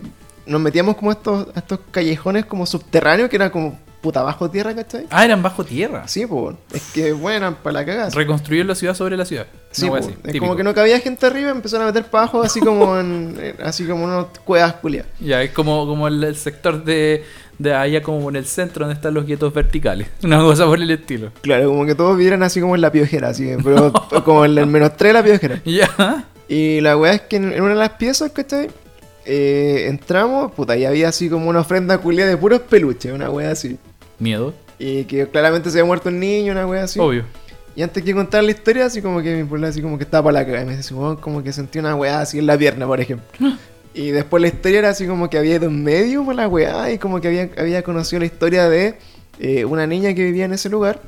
nos metíamos como estos, a estos callejones como subterráneos, que eran como puta bajo tierra, ¿cachai? Ah, eran bajo tierra. Sí, pues, es que bueno, para la cagada. Reconstruir la ciudad sobre la ciudad. Sí, así, es típico. como que no cabía gente arriba, empezaron a meter para abajo, así como en, así como unos cuevas culiadas. [LAUGHS] Ya, es como, como el, el sector de, de allá como en el centro donde están los guetos verticales. [LAUGHS] Una cosa por el estilo. Claro, como que todos vieran así como en la piojera, así, [LAUGHS] pero como en el menos 3 de la piojera. Ya. Y la weá es que en, en una de las piezas, ¿cachai? Eh, entramos, puta, y había así como una ofrenda culia de puros peluches, una weá así. Miedo. Y que claramente se había muerto un niño, una weá así. Obvio. Y antes que contar la historia, así como que mi pueblo así como que estaba para la cagada. Y me dice, "Weón, como que sentí una weá así en la pierna, por ejemplo. y después la historia era así como que había ido en medio por la weá y como que había, había conocido la historia de eh, una niña que vivía en ese lugar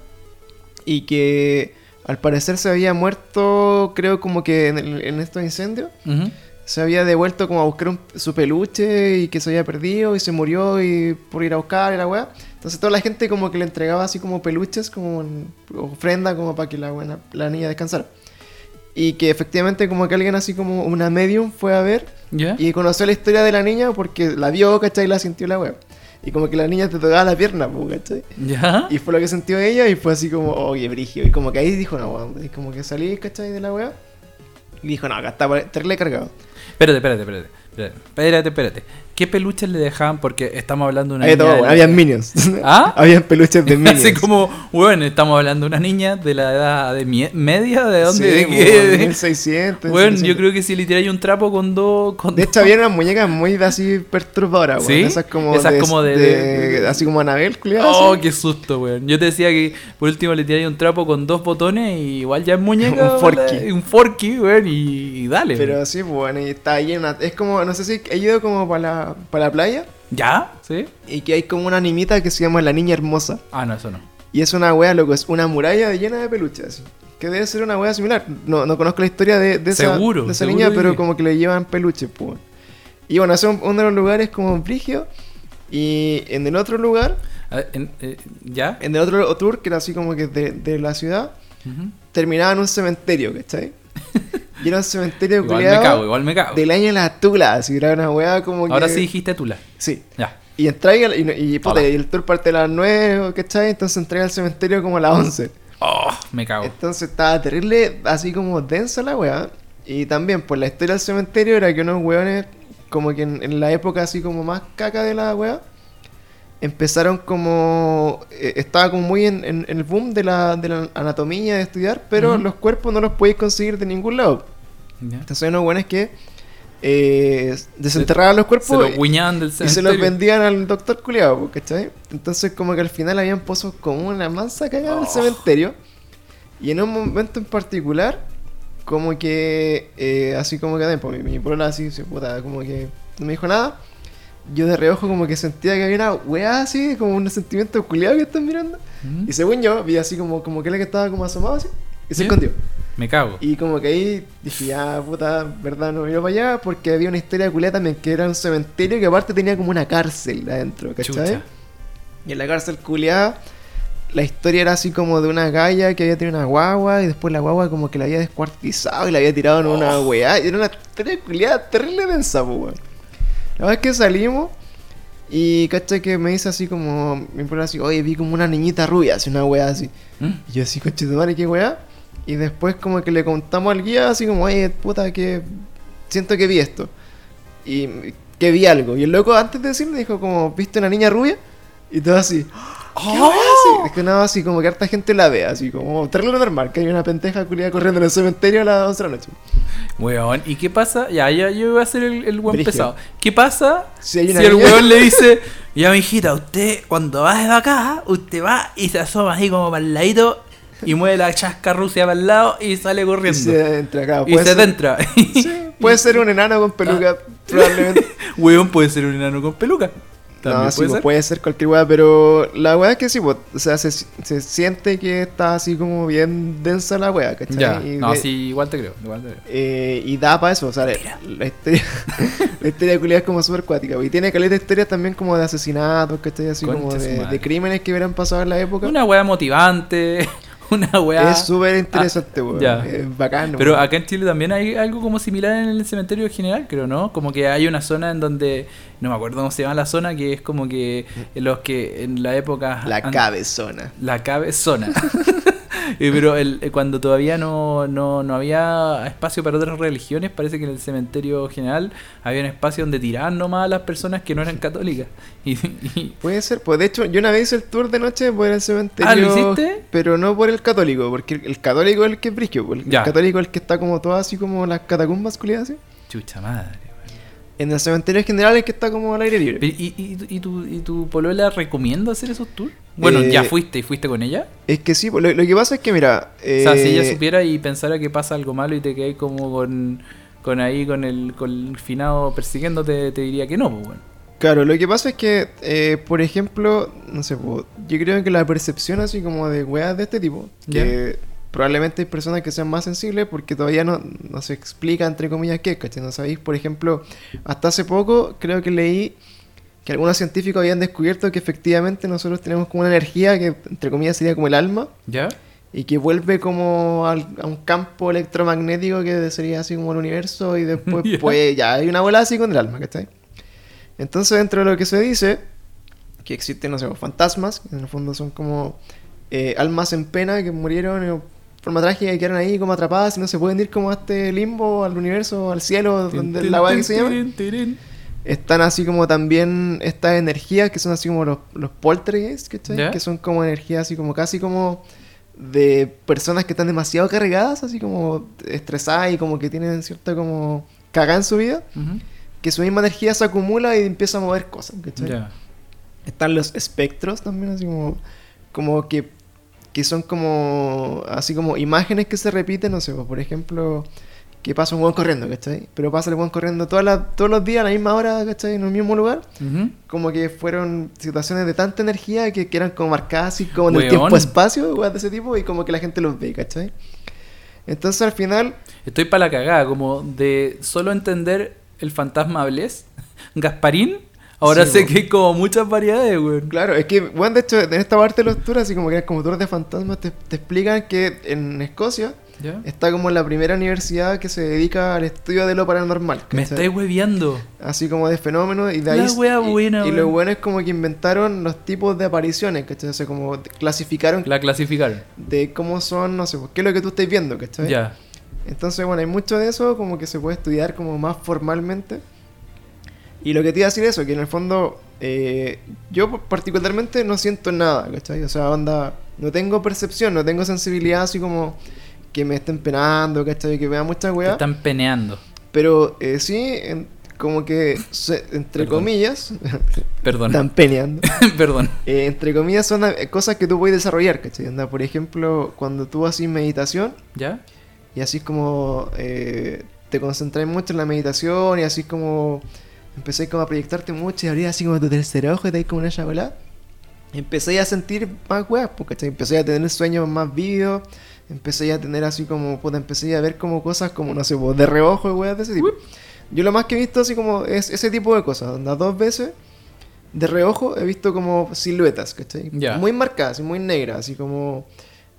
y que al parecer se había muerto, creo como que en, el- en estos incendios. Ujú. Se había devuelto como a buscar un- su peluche y que se había perdido y se murió y por ir a buscar y la weá. Entonces toda la gente como que le entregaba así como peluches, como en ofrenda, como para que la, buena, la niña descansara. Y que efectivamente como que alguien así como una medium fue a ver ¿Ya? y conoció la historia de la niña porque la vio, ¿cachai? Y la sintió la weá. Y como que la niña te tocaba la pierna, ¿cachai? ¿Ya? Y fue lo que sintió ella y fue así como, oye, brigio. Y como que ahí dijo, no, weón. Y como que salí, ¿cachai? De la weá. Y dijo, no, acá está terrible cargado. Espérate, espérate, espérate. Espérate, espérate. ¿Qué peluches le dejaban? Porque estamos hablando de una Había niña. todo, de- habían minions. [LAUGHS] ¿Ah? habían peluches de [LAUGHS] minions. Así como, bueno, estamos hablando de una niña de la edad de media, ¿de dónde? Sí, ¿De qué? 1600. Bueno, 1700. yo creo que si le tiráis un trapo con dos. Con De hecho, había unas muñecas muy así perturbadoras, ¿Sí? Esas como Esas de, como de- Así como Anabel, culiada. Oh, así. qué susto, weón. Yo te decía que por último le tiráis un trapo con dos botones y igual ya es muñeca. [LAUGHS] Un forky. Un forky, weón, y, y dale. Pero sí, pues, bueno, y está llena. Es como, no sé si ido como para la, para la playa. ¿Ya? ¿Sí? Y que hay como una animita que se llama La Niña Hermosa. Ah, no, eso no. Y es una wea, loco, es una muralla llena de peluches. Que debe ser una wea similar. No, no conozco la historia de, de esa, Seguro, de esa seguro niña, pero como que le llevan peluches, pues. Y bueno, ese es un- uno de los lugares como brigio. Y en el otro lugar, en- eh, ¿Ya? En el otro tour, que era así como que de, de la ciudad, Ujú. terminaba en un cementerio, ¿cachai? [LAUGHS] Y era un cementerio Igual me cago, igual me cago. del año de la tula, así era una weá como que... Ahora sí dijiste Tula. Sí. Ya. Y entré y, y, y, puta, y el tour parte a las 9, ¿cachai? Entonces entré al cementerio como a las 11. Oh, me cago. Entonces estaba terrible, así como densa la weá. Y también, pues la historia del cementerio era que unos weones, como que en, en la época así como más caca de la weá, empezaron como... eh, estaba como muy en, en- en el boom de la, de la anatomía, de estudiar, pero los cuerpos no los podéis conseguir de ningún lado. Entonces hay unos weones que eh, desenterraban los cuerpos Se guiñaban del y se los vendían al doctor culiado, ¿cachai? Entonces como que al final habían pozos como una mansa cagada en el Oh. cementerio. Y en un momento en particular, como que, eh, así como que, pues, mi, mi polola así, se puta, como que no me dijo nada. Yo de reojo como que sentía que había una weá así, como un sentimiento culiado que están mirando. Mm, Y según yo, vi así como, como que él que estaba como asomado así, y se ¿Ya? escondió. Me cago. Y como que ahí dije, ya, puta, verdad, no iba para allá, porque había una historia culiada también, que era un cementerio que aparte tenía como una cárcel adentro, ¿cachai? Chucha. Y en la cárcel culiada, la historia era así como de una galla que había tenido una guagua, y después la guagua como que la había descuartizado y la había tirado en una Oh. weá, y era una historia culiada terrible densa, pues, weón. La verdad es que salimos, y cachai que me dice así como, mi polola así, oye, vi como una niñita rubia, así una weá así. Mm, Y yo así, coche de madre, qué weá. Y después como que le contamos al guía así como, oye, puta, que siento que vi esto. Y que vi algo. Y el loco antes de decirme dijo como, ¿viste una niña rubia? Y todo así. ¿Qué weá? Así, es que nada, así como que harta gente la ve, así como terrible normal, que hay una pendeja culiada corriendo en el cementerio a las 11 de la noche. Weón, ¿y qué pasa? Ya, ya yo voy a ser el, el pesado. ¿Qué pasa Si el weón le dice, [LAUGHS] ya mijita, usted cuando va de acá, usted va y se asoma así como para el ladito y mueve la chasca rusia para el lado y sale Y corriendo. se entra acá. Y se adentra. [LAUGHS] Sí, puede ser un enano con peluca, probablemente. [LAUGHS] Weón puede ser un enano con peluca. También No, sí, puede pues, ser. puede ser cualquier weá, pero la weá es que sí, pues, o sea, se, se siente que está así como bien densa la weá, ¿cachai? Ya, Y, no, de- sí, igual te creo. Igual te creo. eh, y da para eso, o sea, la, la historia, [LAUGHS] la historia de culiá es como súper cuática, y tiene caleta de historias también como de asesinatos, ¿cachai? Así como Concha de, de crímenes que hubieran pasado en la época. Una weá motivante, una weá... Es súper interesante, weón. ya. Es bacán, Pero acá en Chile también hay algo como similar en el cementerio general, creo, ¿no? Como que hay una zona en donde, no me acuerdo cómo se llama la zona, que es como que los que en la época... La cabezona. La cabezona. [LAUGHS] [LAUGHS] Pero el, eh, cuando todavía no, no, no había espacio para otras religiones, parece que en el cementerio general había un espacio donde tiraban nomás a las personas que no eran católicas. [LAUGHS] Y, y- Puede ser, pues de hecho, yo una vez hice el tour de noche por el cementerio. Ah, ¿lo hiciste? Pero no por el católico, porque el, el católico es el que es brisco, el, Ya. católico es el que está como todo así como las catacumbas culiadas así. chucha madre. En el cementerio general es que está como al aire libre. ¿Y, y, y tu, ¿Y tu polola recomienda hacer esos tours? Bueno, Eh, ya fuiste y fuiste con ella. Es que sí, pues, lo, lo que pasa es que, mira. O sea, si ella eh, supiera y pensara que pasa algo malo y te quedáis como con, con ahí, con el, con el finado persiguiéndote, te diría que no, pues bueno. Claro, lo que pasa es que, eh, por ejemplo, no sé, pues, yo creo que la percepción así como de weas de este tipo, que probablemente hay personas que sean más sensibles porque todavía no, no se explica entre comillas qué, ¿cachai? No sabéis, por ejemplo, hasta hace poco creo que leí que algunos científicos habían descubierto que efectivamente nosotros tenemos como una energía que entre comillas sería como el alma ¿Ya? y que vuelve como al- a un campo electromagnético que sería así como el universo y después [LAUGHS] Ya. pues ya hay una bola así con el alma, ¿cachai? Entonces dentro de lo que se dice, que existen, no sé, fantasmas, que en el fondo son como eh, almas en pena que murieron de forma trágica y quedaron ahí como atrapadas y no se pueden ir como a este limbo, al universo, al cielo, donde la weá que se llama. Están así como también estas energías que son así como los, los poltergeists, ¿cachai? ¿Ya? Que son como energías así como casi como de personas que están demasiado cargadas, así como estresadas y como que tienen cierta como cagada en su vida, Ujú. que su misma energía se acumula y empieza a mover cosas, ¿cachai? Están los espectros también, así como, como que, que son como, así como imágenes que se repiten, no sé, pues, por ejemplo, que pasa un buen corriendo, ¿cachai? Pero pasa el buen corriendo todas las- todos los días a la misma hora, ¿cachai? En el mismo lugar. Como que fueron situaciones de tanta energía que, que eran como marcadas así como en el tiempo-espacio, weas de ese tipo, y como que la gente los ve, ¿cachai? Entonces al final, Estoy para la cagada, como de solo entender el fantasma Bless, [LAUGHS] Gasparín, Ahora Sí, sé que hay como muchas variedades, weón. Claro, es que, bueno, de hecho, en esta parte de los tours, así como que como tours de fantasmas, te, te explican que en Escocia ¿Ya? está como la primera universidad que se dedica al estudio de lo paranormal. Me estáis hueviando. Así como de fenómenos y de ahí... La wea y, buena, y lo weón. bueno es como que inventaron los tipos de apariciones, ¿cachai? O sea, como clasificaron La clasificaron. de cómo son, no sé, pues, qué es lo que tú estás viendo, ¿cachai? Ya. Entonces, bueno, hay mucho de eso como que se puede estudiar como más formalmente. Y lo que te iba a decir eso, que en el fondo eh, yo particularmente no siento nada, ¿cachai? O sea, onda, no tengo percepción, no tengo sensibilidad así como que me estén penando, ¿cachai? Que vea muchas Te weas. están peneando. Pero eh, sí, en- como que, se- entre Perdón. comillas, [LAUGHS] Perdón. están peneando. [LAUGHS] Perdón. Eh, entre comillas son cosas que tú puedes desarrollar, ¿cachai? Onda, por ejemplo, cuando tú haces meditación, ¿Ya? y así es como te concentras mucho en la meditación y así es como empecé como a proyectarte mucho y abrir así como tu tercer ojo y te como una chabolá. Y empecé a sentir más weas, ¿cachai? Empecé a tener sueños más vívidos, empecé a tener así como, puta, empecé a ver como cosas como, no sé, pues, de reojo y weas de ese tipo. Yo lo más que he visto así como es ese tipo de cosas, onda, dos veces de reojo he visto como siluetas, ¿cachai? Ya. Muy marcadas y muy negras, así como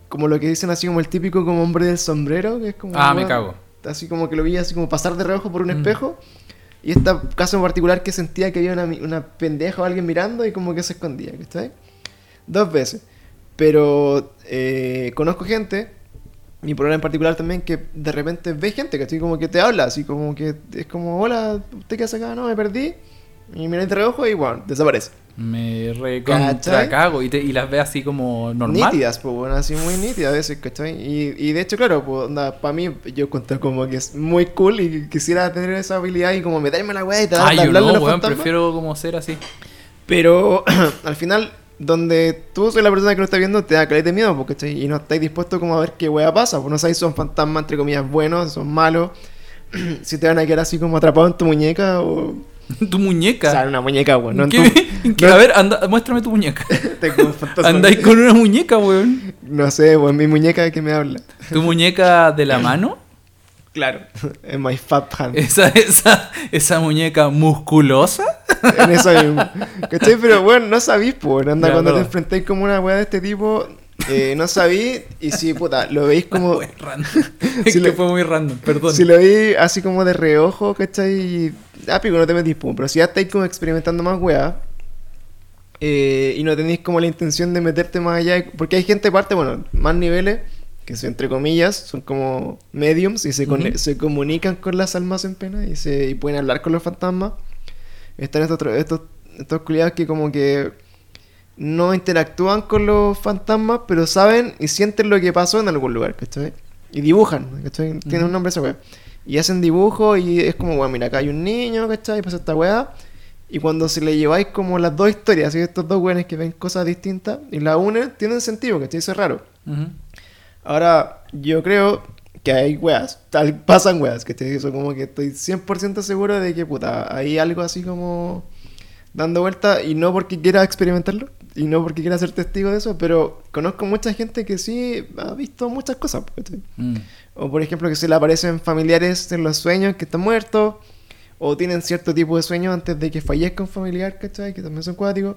como lo que dicen así como el típico como hombre del sombrero, que es como Ah, una me cago. Así como que lo vi así como pasar de reojo por un Mm. espejo. Y este caso en particular que sentía que había una, una pendeja o alguien mirando y como que se escondía, ¿cachai? Dos veces. Pero eh, conozco gente, mi problema en particular también, que de repente ve gente, ¿cachai? Como que te habla, así como que es como, hola, ¿usted qué hace acá? No, me perdí. Y miráis de reojo y bueno, desaparece. Me recontra ¿Cachai? cago. Y, te- y las ve así como normal. Nítidas, pues bueno, así muy nítidas a veces, ¿cachai? Y, y de hecho, claro, pues para mí yo cuento como que es muy cool y quisiera tener esa habilidad y como meterme en la weá y Ay, de yo no, weón. Prefiero como ser así. Pero [CLEARS THROAT] al final, donde tú soy la persona que lo está viendo, te da caleta de miedo, porque ¿cachai? y no estáis dispuesto como a ver qué weá pasa, pues no sabéis si son fantasmas entre comillas buenos, son malos, [CLEARS THROAT] si te van a quedar así como atrapado en tu muñeca o... [LAUGHS] tu O muñeca. sea, en una muñeca, weón, no ¿Qué- tu... [LAUGHS] qué- A ver, anda, muéstrame tu muñeca. Tengo un fantasma. Andáis con una muñeca, weón. No sé, weón, mi muñeca que me habla. ¿Tu muñeca de la [LAUGHS] mano? Claro, en my fat hand. Esa, esa, esa muñeca musculosa. En eso mismo. ¿Cachai? Pero bueno, no sabís, pues. Anda, Ya, cuando te enfrentáis como una weá de este tipo, eh, no sabís. Y si, puta, lo veis como. [LAUGHS] Es Si que le- fue muy random, perdón. Si lo veis así como de reojo, ¿cachai? Ah, pico, no te metís, pues. Pero si ya estáis como experimentando más weá. eh, y no tenéis como la intención de meterte más allá. Porque hay gente, aparte, bueno, más niveles. Que son, entre comillas, son como mediums y se, con- se comunican con las almas en pena y, se, y pueden hablar con los fantasmas. Están estos, estos, estos culiados que como que no interactúan con los fantasmas, pero saben y sienten lo que pasó en algún lugar, ¿cachai? Y dibujan, ¿cachai? Tiene un nombre esa weá. Y hacen dibujos y es como, bueno, mira, acá hay un niño, ¿cachai? Pasa esta weá. Y cuando se le lleváis como las dos historias, ¿sí? estos dos weones que ven cosas distintas y la unen, tienen sentido, ¿cachai? Eso es raro. Ahora, yo creo que hay weas, tal, pasan weas, que te eso como que estoy 100% seguro de que puta, hay algo así como dando vuelta y no porque quiera experimentarlo y no porque quiera ser testigo de eso, pero conozco mucha gente que sí ha visto muchas cosas. Mm. O por ejemplo que se le aparecen familiares en los sueños que están muertos, o tienen cierto tipo de sueños antes de que fallezca un familiar, ¿cachai? Que también son cuáticos.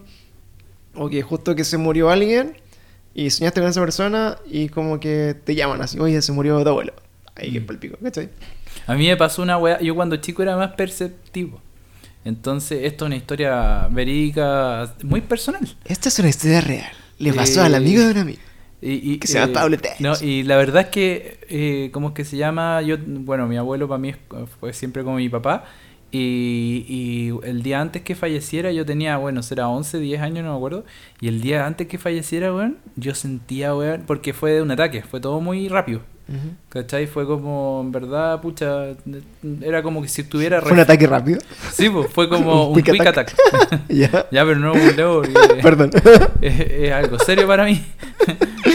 O que justo que se murió alguien y soñaste con esa persona y como que te llaman así, oye, se murió tu abuelo. Ahí que Mm. palpico, ¿cachai? A mí me pasó una weá. Yo cuando chico era más perceptivo. Entonces, esto es una historia verídica muy personal. Esta es una historia real. Le pasó al amigo de un amigo. Y, y, Que se llama Pablo Tech. No, y la verdad es que, eh, ¿cómo es que se llama? Yo, bueno, mi abuelo para mí fue siempre como mi papá. Y, y el día antes que falleciera, yo tenía, bueno, será 11, 10 años, no me acuerdo. Y el día antes que falleciera, weón, yo sentía, weón, porque fue de un ataque, fue todo muy rápido. ¿Cachai? Fue como, en verdad, pucha, era como que si estuviera... ¿Fue un ataque rápido? Sí, pues, fue [LAUGHS] como Un un quick attack. attack. [LAUGHS] ya. [LAUGHS] ya, pero no un leo porque- Perdón. es, es algo serio para mí.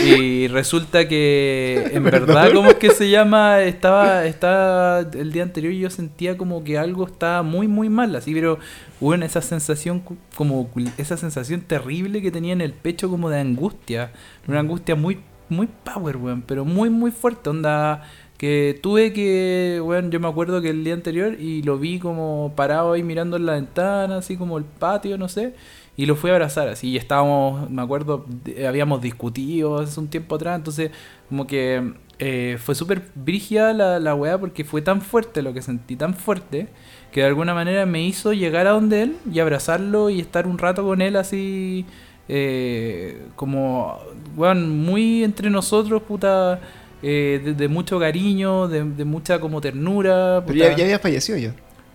y resulta que en verdad, ¿cómo es que se llama? Estaba, estaba el día anterior y yo sentía como que algo estaba muy, muy mal, así, pero bueno, esa sensación como esa sensación terrible que tenía en el pecho como de angustia, una angustia muy, muy power, weón, pero muy, muy fuerte, onda, que tuve que, bueno, yo me acuerdo que el día anterior y lo vi como parado ahí mirando en la ventana, así como el patio, no sé, y lo fui a abrazar, así, y estábamos, me acuerdo, habíamos discutido hace un tiempo atrás, entonces como que eh, fue súper brígida la, la weá porque fue tan fuerte lo que sentí, tan fuerte, que de alguna manera me hizo llegar a donde él y abrazarlo y estar un rato con él así, eh, como, muy entre nosotros, puta, eh, de, de mucho cariño, de, de mucha como ternura. Pero ya, ya había fallecido ya.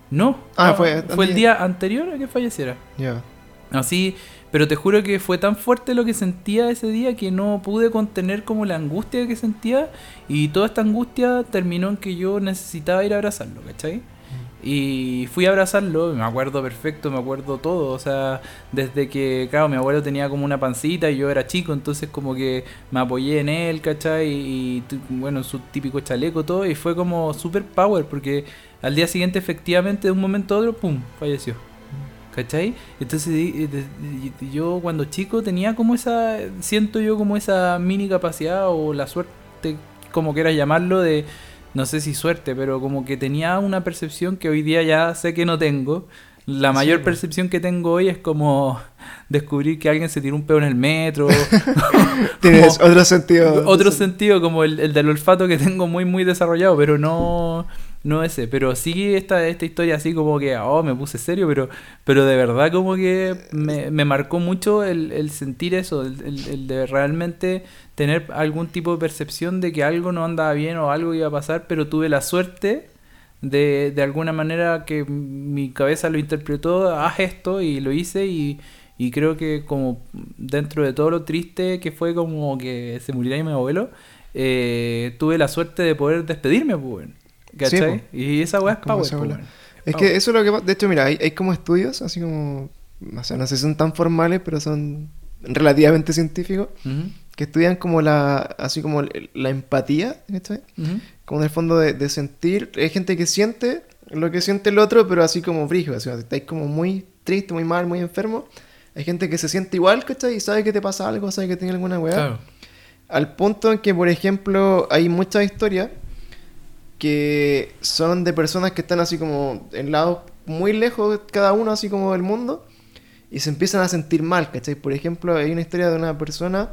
No, Ah, fue fue el día anterior a que falleciera. Ya. Así, pero te juro que fue tan fuerte lo que sentía ese día que no pude contener como la angustia que sentía y toda esta angustia terminó en que yo necesitaba ir a abrazarlo, ¿cachai? Y fui a abrazarlo, me acuerdo perfecto, me acuerdo todo, o sea, desde que, claro, mi abuelo tenía como una pancita y yo era chico, entonces como que me apoyé en él, ¿cachai? Y, y bueno, en su típico chaleco, todo, y fue como super power, porque al día siguiente efectivamente de un momento a otro, ¡pum!, falleció. ¿Cachai? Entonces yo cuando chico tenía como esa, siento yo como esa mini capacidad o la suerte, como quieras llamarlo, de, no sé si suerte, pero como que tenía una percepción que hoy día ya sé que no tengo. La mayor Sí. percepción que tengo hoy es como descubrir que alguien se tiró un pedo en el metro. [LAUGHS] [LAUGHS] Tienes otro sentido. otro sentido como el, el del olfato que tengo muy muy desarrollado, pero no no ese, pero sí esta, esta historia así como que oh me puse serio, pero pero de verdad como que me, me marcó mucho el, el sentir eso, el, el- de realmente tener algún tipo de percepción de que algo no andaba bien o algo iba a pasar, pero tuve la suerte de, de alguna manera que mi cabeza lo interpretó, haz esto y lo hice y, y creo que como dentro de todo lo triste que fue como que se muriera mi abuelo, eh, tuve la suerte de poder despedirme, pues. ¿Cachai? po. y esa weá es power. Es que eso es lo que De hecho, mira, hay, hay como estudios, así como. O sea, no sé si son tan formales, pero son relativamente científicos, Ujú, que estudian como la. Así como la empatía, ¿cachai? ujú. Como en el fondo de, de sentir. Hay gente que siente lo que siente el otro, pero así como brígido. O sea, si estáis como muy triste, muy mal, muy enfermo. Hay gente que se siente igual, ¿cachai? Y sabe que te pasa algo, sabe que tiene alguna weá. Claro. Al punto en que, por ejemplo, hay muchas historias que son de personas que están así como en lados muy lejos cada uno, así como del mundo, y se empiezan a sentir mal, ¿cachai? Por ejemplo, hay una historia de una persona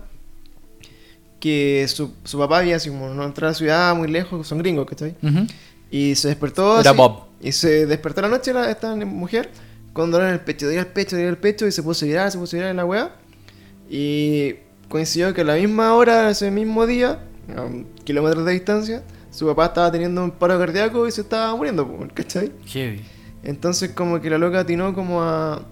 que su, su papá había así como en otra ciudad muy lejos, son gringos, ¿cachai? Ujú. Y se despertó Era así, Bob. Y se despertó la noche la, esta mujer con dolor en el pecho, dolía el pecho, dolía el pecho y se puso a llorar, se puso a llorar en la weá. Y coincidió que a la misma hora, ese mismo día, a kilómetros de distancia, su papá estaba teniendo un paro cardíaco y se estaba muriendo, ¿cachai? Heavy. Entonces como que la loca atinó como a,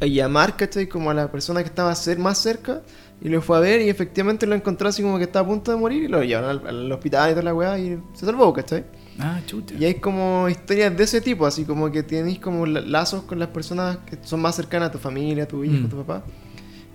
a llamar, ¿cachai? Como a la persona que estaba más cerca y lo fue a ver y efectivamente lo encontró así como que estaba a punto de morir y lo llevaron al, al hospital y toda la weá y se salvó, ¿cachai? Ah, chuta. Y hay como historias de ese tipo, así como que tenéis como la- lazos con las personas que son más cercanas a tu familia, a tu hijo, Mm. a tu papá.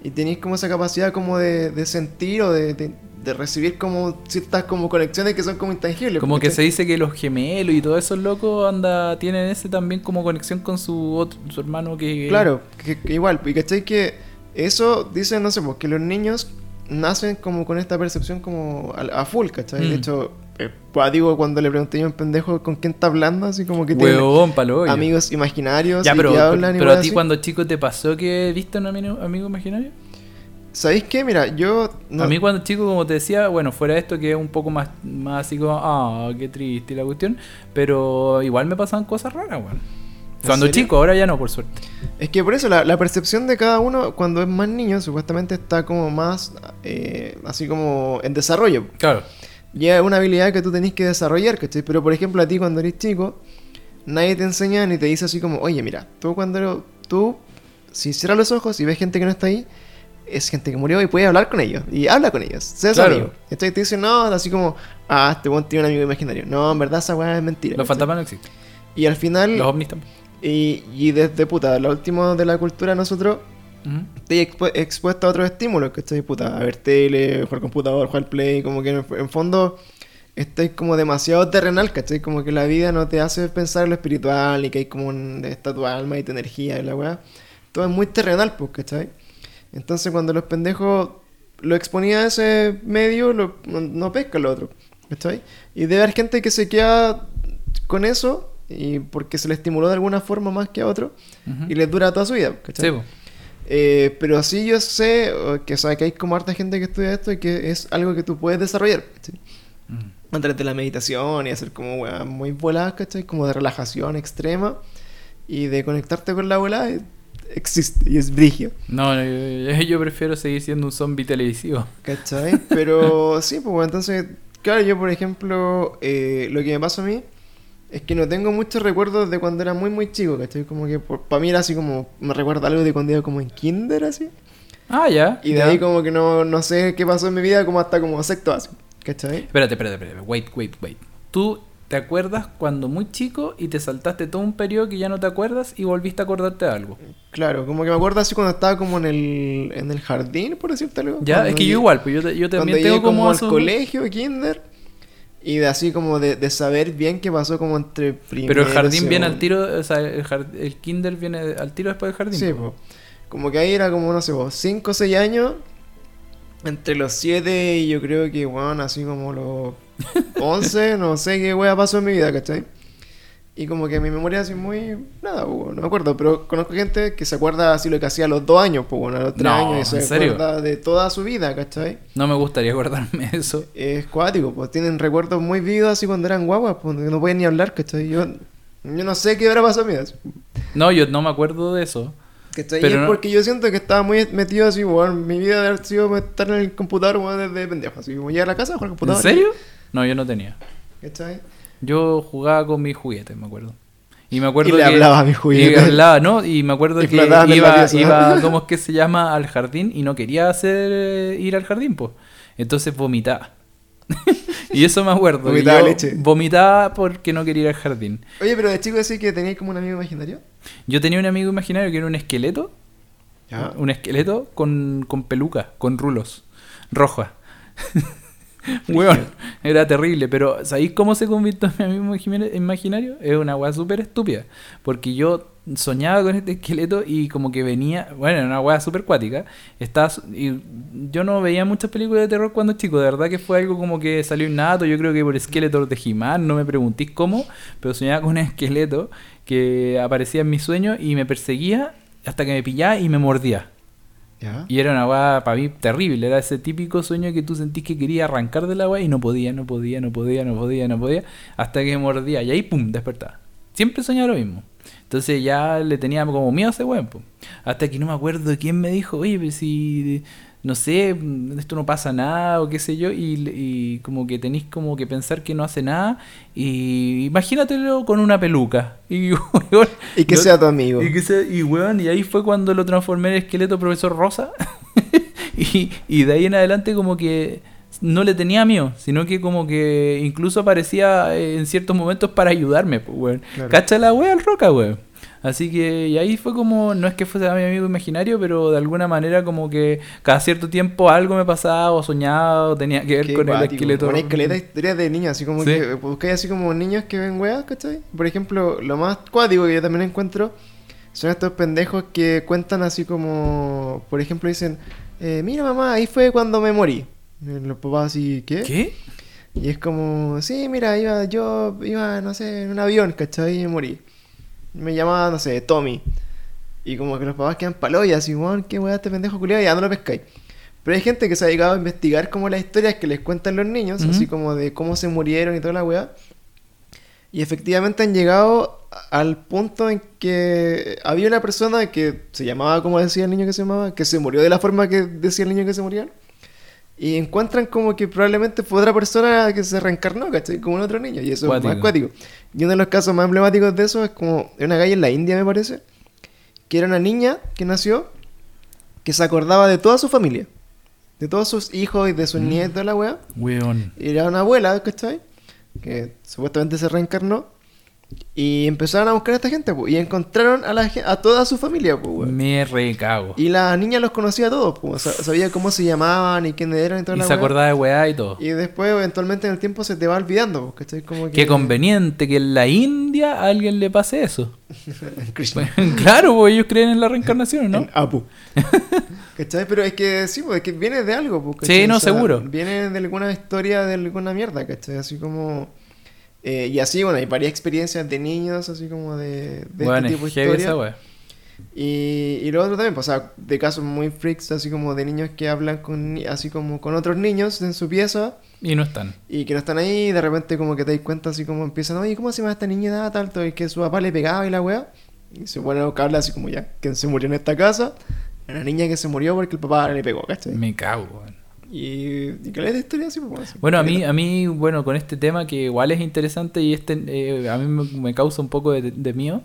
Y tenéis como esa capacidad como de, de sentir o de, de- de recibir como ciertas como conexiones que son como intangibles. Como que se dice que los gemelos y todos esos locos anda, tienen ese también como conexión con su otro, su hermano que... Claro, que, que igual, y cachai que eso dicen, no sé, pues que los niños nacen como con esta percepción como a, a full, ¿cachai? Mm. De hecho, eh, pues, digo, cuando le pregunté yo a un pendejo con quién está hablando, así como que tiene Huevón, palo. amigos imaginarios Ya, y pero, que pero, hablan y pero a ti así. cuando chico te pasó que viste a un amigo, amigo imaginario? ¿Sabéis qué? Mira, yo... no- A mí cuando chico, como te decía, bueno, fuera esto que es un poco más, más así como, ah, qué triste la cuestión, pero igual me pasaban cosas raras, weón. Cuando serio? chico, ahora ya no, por suerte. Es que por eso la, la percepción de cada uno cuando es más niño supuestamente está como más eh, así como en desarrollo. Claro. Y es una habilidad que tú tenés que desarrollar, ¿cachai? Pero por ejemplo a ti cuando eres chico, nadie te enseña ni te dice así como, oye mira, tú cuando eres- tú, si cierras los ojos y ves gente que no está ahí, es gente que murió y puedes hablar con ellos. Y habla con ellos, seas Claro. amigo. Entonces te dicen, no, así como, ah, este buen tiene un amigo imaginario. No, en verdad esa weá es mentira. Los fantasmas no existen. Y al final, Los ovnis tampoco. y, y desde puta, lo último de la cultura nosotros Ujú. estoy expu- expuesto a otros estímulos, que estoy puta, a ver tele, jugar computador, jugar play, como que en, en fondo estoy como demasiado terrenal, ¿cachai? Como que la vida no te hace pensar en lo espiritual y que hay como un, está tu alma y tu energía y la weá. Todo es muy terrenal, pues, ¿cachai? Entonces cuando los pendejos lo exponía a ese medio, lo- no, no pesca lo otro. ¿Cachai? Y debe haber gente que se queda con eso y porque se le estimuló de alguna forma más que a otro Ujú. y les dura toda su vida. ¿cachai? Sí. Eh, pero sí yo sé que, o sea, que hay como harta gente que estudia esto y que es algo que tú puedes desarrollar. ¿cachai? A través de la meditación y hacer como weas muy voladas, ¿cachai? Como de relajación extrema y de conectarte con la volada existe y es brigio. No, no, yo, yo prefiero seguir siendo un zombie televisivo. ¿Cachai? Pero [LAUGHS] sí, pues bueno, entonces, claro, yo por ejemplo, eh, lo que me pasa a mí es que no tengo muchos recuerdos de cuando era muy, muy chico, ¿cachai? Como que para mí era así como, me recuerda algo de cuando iba como en kinder, así. Ah, ya. Y de ya. ahí como que no, no sé qué pasó en mi vida, como hasta como sexto así, ¿cachai? Espérate, espérate, espérate. Wait, wait, wait. Tú te acuerdas cuando muy chico y te saltaste todo un periodo que ya no te acuerdas y volviste a acordarte de algo. Claro, como que me acuerdo así cuando estaba como en el, en el jardín, por decirte algo. Ya, Cuando es que yo igual, pues yo, te- yo también tengo como, como al colegio, kinder, y de así como de, de saber bien qué pasó como entre primero Pero el jardín viene al tiro, o sea, el, jar- el kinder viene al tiro después del jardín. Sí, po. Como que ahí era como, no sé, 5 o 6 años. Entre los 7 y yo creo que, bueno, así como los 11, [LAUGHS] no sé qué wea pasó en mi vida, ¿cachai? Y como que mi memoria así muy... Nada, no me acuerdo. Pero conozco gente que se acuerda así lo que hacía a los 2 años, pues bueno, a los 3 No, años. Y se ¿en serio? acuerda de toda su vida, ¿cachai? No me gustaría acordarme de eso. Es cuático, pues tienen recuerdos muy vividos así cuando eran guaguas, pues no pueden ni hablar, ¿cachai? Yo, yo no sé qué habrá pasado en mi vida. No, yo no me acuerdo de eso. ¿Cachai? Pero y es no- porque yo siento que estaba muy metido así, weón. Mi vida de haber sido estar en el computador, weón, desde pendejo. Así como llegar a la casa, jugar al ¿En computador. serio? No, yo no tenía. ¿Cachai? Yo jugaba con mis juguetes, me acuerdo. Y me acuerdo Y le que- hablaba a mis Y juguetes. hablaba, ¿no? Y me acuerdo Y que en iba, pieza. iba, [LAUGHS] ¿cómo es que se llama? Al jardín y no quería hacer eh, ir al jardín, pues. Entonces vomitaba. [LAUGHS] y eso me acuerdo. Vomitaba yo leche. Vomitaba porque no quería ir al jardín. Oye, pero de chico decís que tenías como un amigo imaginario. Yo tenía un amigo imaginario que era un esqueleto. Ya. Un esqueleto con, con peluca, con rulos. Roja. [LAUGHS] Weón, era terrible, pero ¿sabéis cómo se convirtió en mi amigo imagina- imaginario? Es una weá súper estúpida. Porque yo soñaba con este esqueleto y como que venía, bueno, era una weá súper cuática. Y yo no veía muchas películas de terror cuando chico, de verdad que fue algo como que salió innato, yo creo que por esqueletos de He-Man, no me preguntéis cómo, pero soñaba con un esqueleto que aparecía en mis sueños y me perseguía hasta que me pillaba y me mordía. Ya. Y era una weá para mí terrible. Era ese típico sueño que tú sentís que quería arrancar de la weá y no podía, no podía, no podía, no podía, no podía. Hasta que mordía. Y ahí, pum, despertaba. Siempre soñaba lo mismo. Entonces ya le tenía como miedo a ese weón. po. Hasta que no me acuerdo de quién me dijo, oye, pero si. No sé, esto no pasa nada o qué sé yo. Y, y como que tenéis como que pensar que no hace nada. Y imagínatelo con una peluca. Y, [LAUGHS] weón, Y que sea tu amigo. y, que se- y, weón, y ahí fue cuando lo transformé en esqueleto profesor Rosa. [LAUGHS] y, y de ahí en adelante como que no le tenía miedo, sino que como que incluso aparecía eh, en ciertos momentos para ayudarme, pues, weón. Claro. Cacha la wea al roca, weón. Así que y ahí fue como, no es que fuese mi amigo imaginario, pero de alguna manera como que cada cierto tiempo algo me pasaba o soñaba o tenía que ver Qué con el esqueleto. Una esqueleta de historias de niños, así como Sí. que buscáis así como niños que ven weas, ¿cachai? Por ejemplo, lo más cuático que yo también encuentro son estos pendejos que cuentan así como, por ejemplo, dicen, eh, mira mamá, ahí fue cuando me morí. Y los papás así, ¿qué? ¿Qué? Y es como, sí, mira, iba, yo iba, no sé, en un avión, ¿cachai? Y me morí. Me llamaba, no sé, Tommy. Y como que los papás quedan paloyas, así, weón, qué weá este pendejo culiado, y ya no lo pescáis. Pero hay gente que se ha dedicado a investigar como las historias que les cuentan los niños, así como de cómo se murieron y toda la weá. Y efectivamente han llegado al punto en que había una persona que se llamaba, como decía el niño que se llamaba, que se murió de la forma que decía el niño que se moría. Y encuentran como que probablemente fue otra persona que se reencarnó, ¿cachai? Como un otro niño. Y eso es más cuático. Y uno de los casos más emblemáticos de eso es como una calle en la India, me parece, que era una niña que nació que se acordaba de toda su familia, de todos sus hijos y de sus Mm. nietos de la weá. Weón. Y era una abuela, ¿cachai? Que supuestamente se reencarnó. Y empezaron a buscar a esta gente, pues. Y encontraron a, la, a toda su familia, pues. Me recago. Y la niña los conocía a todos, pues. sa- Sabía cómo se llamaban y quiénes eran y toda Y la se acordaba de weá y todo. Y después, eventualmente, en el tiempo se te va olvidando, pues, ¿cachai? Como que... Qué conveniente que en la India a alguien le pase eso. [LAUGHS] Krishna. [LAUGHS] claro, pues ellos creen en la reencarnación, ¿no? [LAUGHS] En Apu. ¿Cachai? Pero es que sí, pues es que viene de algo, pues, Sí, no, seguro. Viene de alguna historia, de alguna mierda, ¿cachai? Así como... eh, y así, bueno, hay varias experiencias de niños, así como de, de Bueno, este tipo de historia. Y, y lo otro también, pues, o sea, de casos muy freaks, así como de niños que hablan con, así como con otros niños en su pieza Y no están. y que no están ahí, y de repente como que te das cuenta así como empiezan, oye, ¿cómo se llama esta niña tal? Y que su papá le pegaba y la weá. Y se pone a buscarla así como ya, ¿quién se murió en esta casa? Una niña que se murió porque el papá le pegó, ¿cachai? Me cago, weón. Y, y que de historia así, pues, así. Bueno, a mí, a mí, bueno, con este tema que igual es interesante y este eh, a mí me, me causa un poco de, de mío.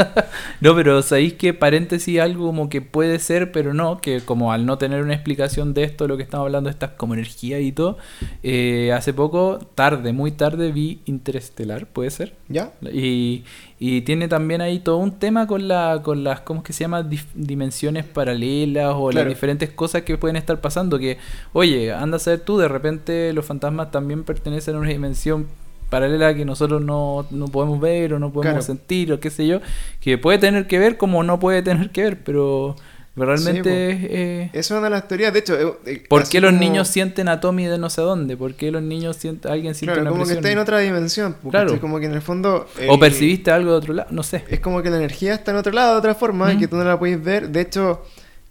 [LAUGHS] no, pero sabéis que paréntesis algo como que puede ser, pero no, que como al no tener una explicación de esto, lo que estamos hablando, estas como energía y todo, eh, hace poco, tarde, muy tarde, vi Interestelar, puede ser. ¿Ya? Y, y tiene también ahí todo un tema con la con las cómo es que se llama Dif- dimensiones paralelas o Claro. las diferentes cosas que pueden estar pasando que oye anda a saber tú de repente los fantasmas también pertenecen a una dimensión paralela que nosotros no, no podemos ver o no podemos Claro. sentir o qué sé yo que puede tener que ver como no puede tener que ver pero realmente Sí, eh, Es una de las teorías, de hecho... eh, eh, ¿por qué los como- niños sienten a Tommy de no sé dónde? ¿por qué los niños sienten alguien siente Claro, una como que presión? está en otra dimensión, pues, Claro. Como que en el fondo... o el- percibiste algo de otro lado no sé Es como que la energía está en otro lado de otra forma y Mm. que tú no la puedes ver. De hecho,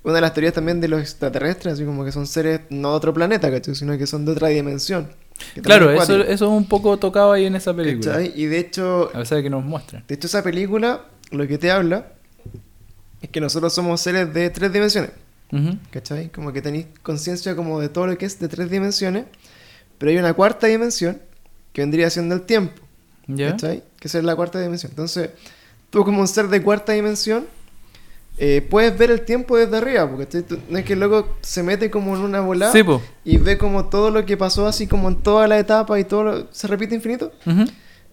una de las teorías también de los extraterrestres, así como que son seres no de otro planeta, ¿cachai? Sino que son de otra dimensión. Claro, eso, eso es un poco tocado ahí en esa película. ¿cachai? Y de hecho, A pesar de que nos muestran. de hecho, esa película lo que te habla es que nosotros somos seres de tres dimensiones, Ujú. ¿cachai? Como que tenéis conciencia como de todo lo que es de tres dimensiones, pero hay una cuarta dimensión que vendría siendo el tiempo. ¿Ya? ¿Cachai? Que esa es la cuarta dimensión. Entonces, tú como un ser de cuarta dimensión, eh, puedes ver el tiempo desde arriba, porque no es que el loco se mete como en una Sí, po. y ve como todo lo que pasó así como en toda la etapa y todo lo- se repite infinito. Ujú.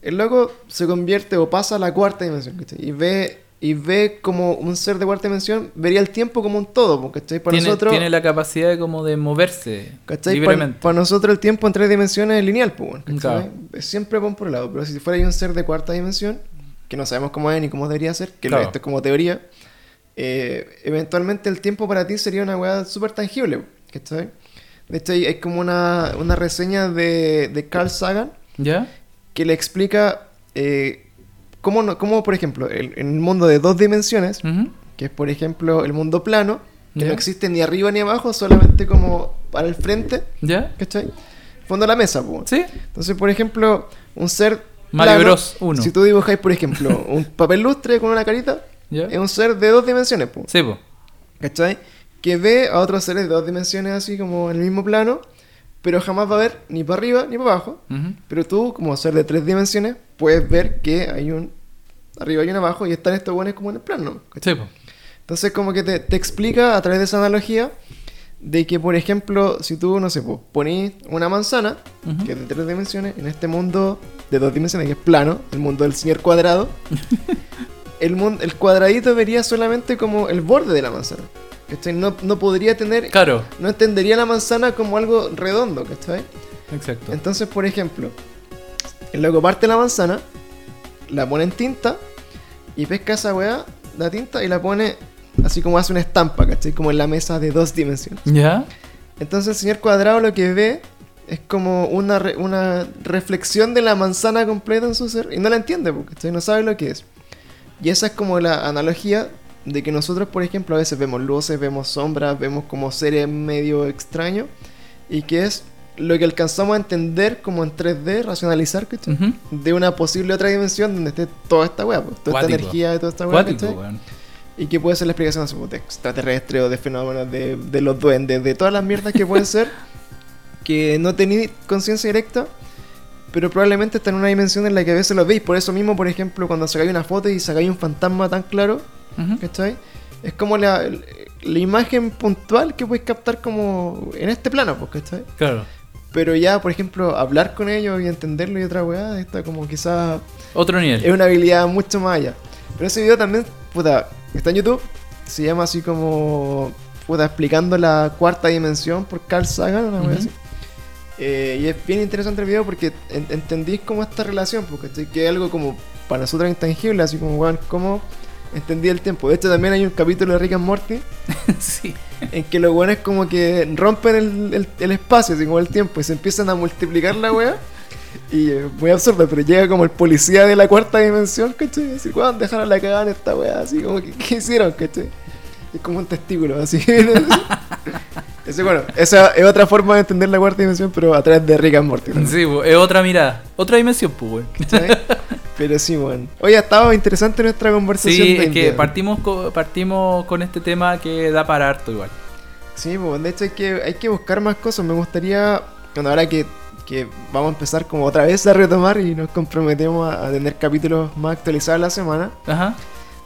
El loco se convierte o pasa a la cuarta dimensión, ¿cachai? Y ve, y ve como un ser de cuarta dimensión, vería el tiempo como un todo, porque ¿cachai? Para Tiene, nosotros... tiene la capacidad de como de moverse ¿Cachai? Para libremente. nosotros el tiempo en tres dimensiones es lineal, pues, Siempre va por un lado, pero si fuera un ser de cuarta dimensión, que no sabemos cómo es ni cómo debería ser, que Claro. esto es como teoría, eh, eventualmente el tiempo para ti sería una weá súper tangible, ¿cachai? De hecho, hay, hay como una, una reseña de, de Carl Sagan ¿Ya? que le explica eh, cómo, no- cómo, por ejemplo, el- en el mundo de dos dimensiones, Ujú. que es por ejemplo el mundo plano, que Ya. no existe ni arriba ni abajo, solamente como para el frente, ¿Ya? ¿cachai? Fondo de la mesa, pues. ¿Sí? Entonces, por ejemplo, un ser. Mario plano, Bros. 1. Si tú dibujáis, por ejemplo, un papel lustre con una carita, ¿Ya? es un ser de dos dimensiones, pues. Sí, po. ¿cachai? Que ve a otros seres de dos dimensiones así como en el mismo plano, pero jamás va a ver ni para arriba ni para abajo. Ujú. Pero tú, como ser de tres dimensiones, puedes ver que hay un arriba y un abajo y están estos buenos como en el plano. ¿cachai? Sí, po. Entonces, como que te, te explica a través de esa analogía de que, por ejemplo, si tú, no sé, pues, ponís una manzana, Ujú. que es de tres dimensiones, en este mundo de dos dimensiones, que es plano, el mundo del señor cuadrado, [LAUGHS] el, cuadradito vería solamente como el borde de la manzana. ¿cachai? No, no podría tener, Claro. no entendería la manzana como algo redondo, ¿cachai? Exacto. Entonces, por ejemplo, el loco parte la manzana, la pone en tinta y pesca esa weá, la tinta y la pone así como hace una estampa, ¿cachai? Como en la mesa de dos dimensiones. ¿Ya? Entonces el señor cuadrado lo que ve es como una, re- una reflexión de la manzana completa en su ser y no la entiende, porque no sabe lo que es. Y esa es como la analogía de que nosotros, por ejemplo, a veces vemos luces, vemos sombras, vemos como seres medio extraños y que es lo que alcanzamos a entender como en 3D, racionalizar. Ujú. De una posible otra dimensión donde esté toda esta weá, pues, toda esta energía y toda esta weá. Y que puede ser la explicación de extraterrestre o de fenómenos de, de los duendes, de todas las mierdas que pueden ser, [LAUGHS] que no tenéis conciencia directa, pero probablemente está en una dimensión en la que a veces lo veis. Por eso mismo, por ejemplo, cuando sacáis una foto y sacáis un fantasma tan claro, Ujú. ¿cachai? Es como la, la imagen puntual que podéis captar como en este plano, pues, ¿cachai? Claro. Pero ya, por ejemplo, hablar con ellos y entenderlo y otra weá, está como quizás Otro nivel. es una habilidad mucho más allá. Pero ese video también, puta, está en YouTube, se llama así como, puta, explicando la cuarta dimensión por Carl Sagan, una así. Eh, y es bien interesante el video porque en- entendís como esta relación, porque estoy que es algo como para nosotros intangible, así como, weón, cómo entendí el tiempo. De hecho, también hay un capítulo de Rick and Morty [LAUGHS] sí. en que los weones como que rompen el, el- el espacio, así como el tiempo, y se empiezan a multiplicar la wea. Y eh, muy absurdo, pero llega como el policía de la cuarta dimensión, ¿cachai? Y decir, weón, dejaron la cagada en esta wea, así como que, [LAUGHS] ¿qué hicieron, cachai? Es como un testículo, así. [LAUGHS] Ese, bueno, esa es otra forma de entender la cuarta dimensión, pero a través de Rick and Morty. ¿no? [LAUGHS] Sí, po, es otra mirada. Otra dimensión, pues. Pero sí, weón. Oye, ha estado interesante nuestra conversación. Sí, es que partimos, co- partimos con este tema que da para harto igual. Sí, pues de hecho hay que, hay que buscar más cosas. Me gustaría, bueno, ahora que, que vamos a empezar como otra vez a retomar y nos comprometemos a, a tener capítulos más actualizados la semana, Ajá.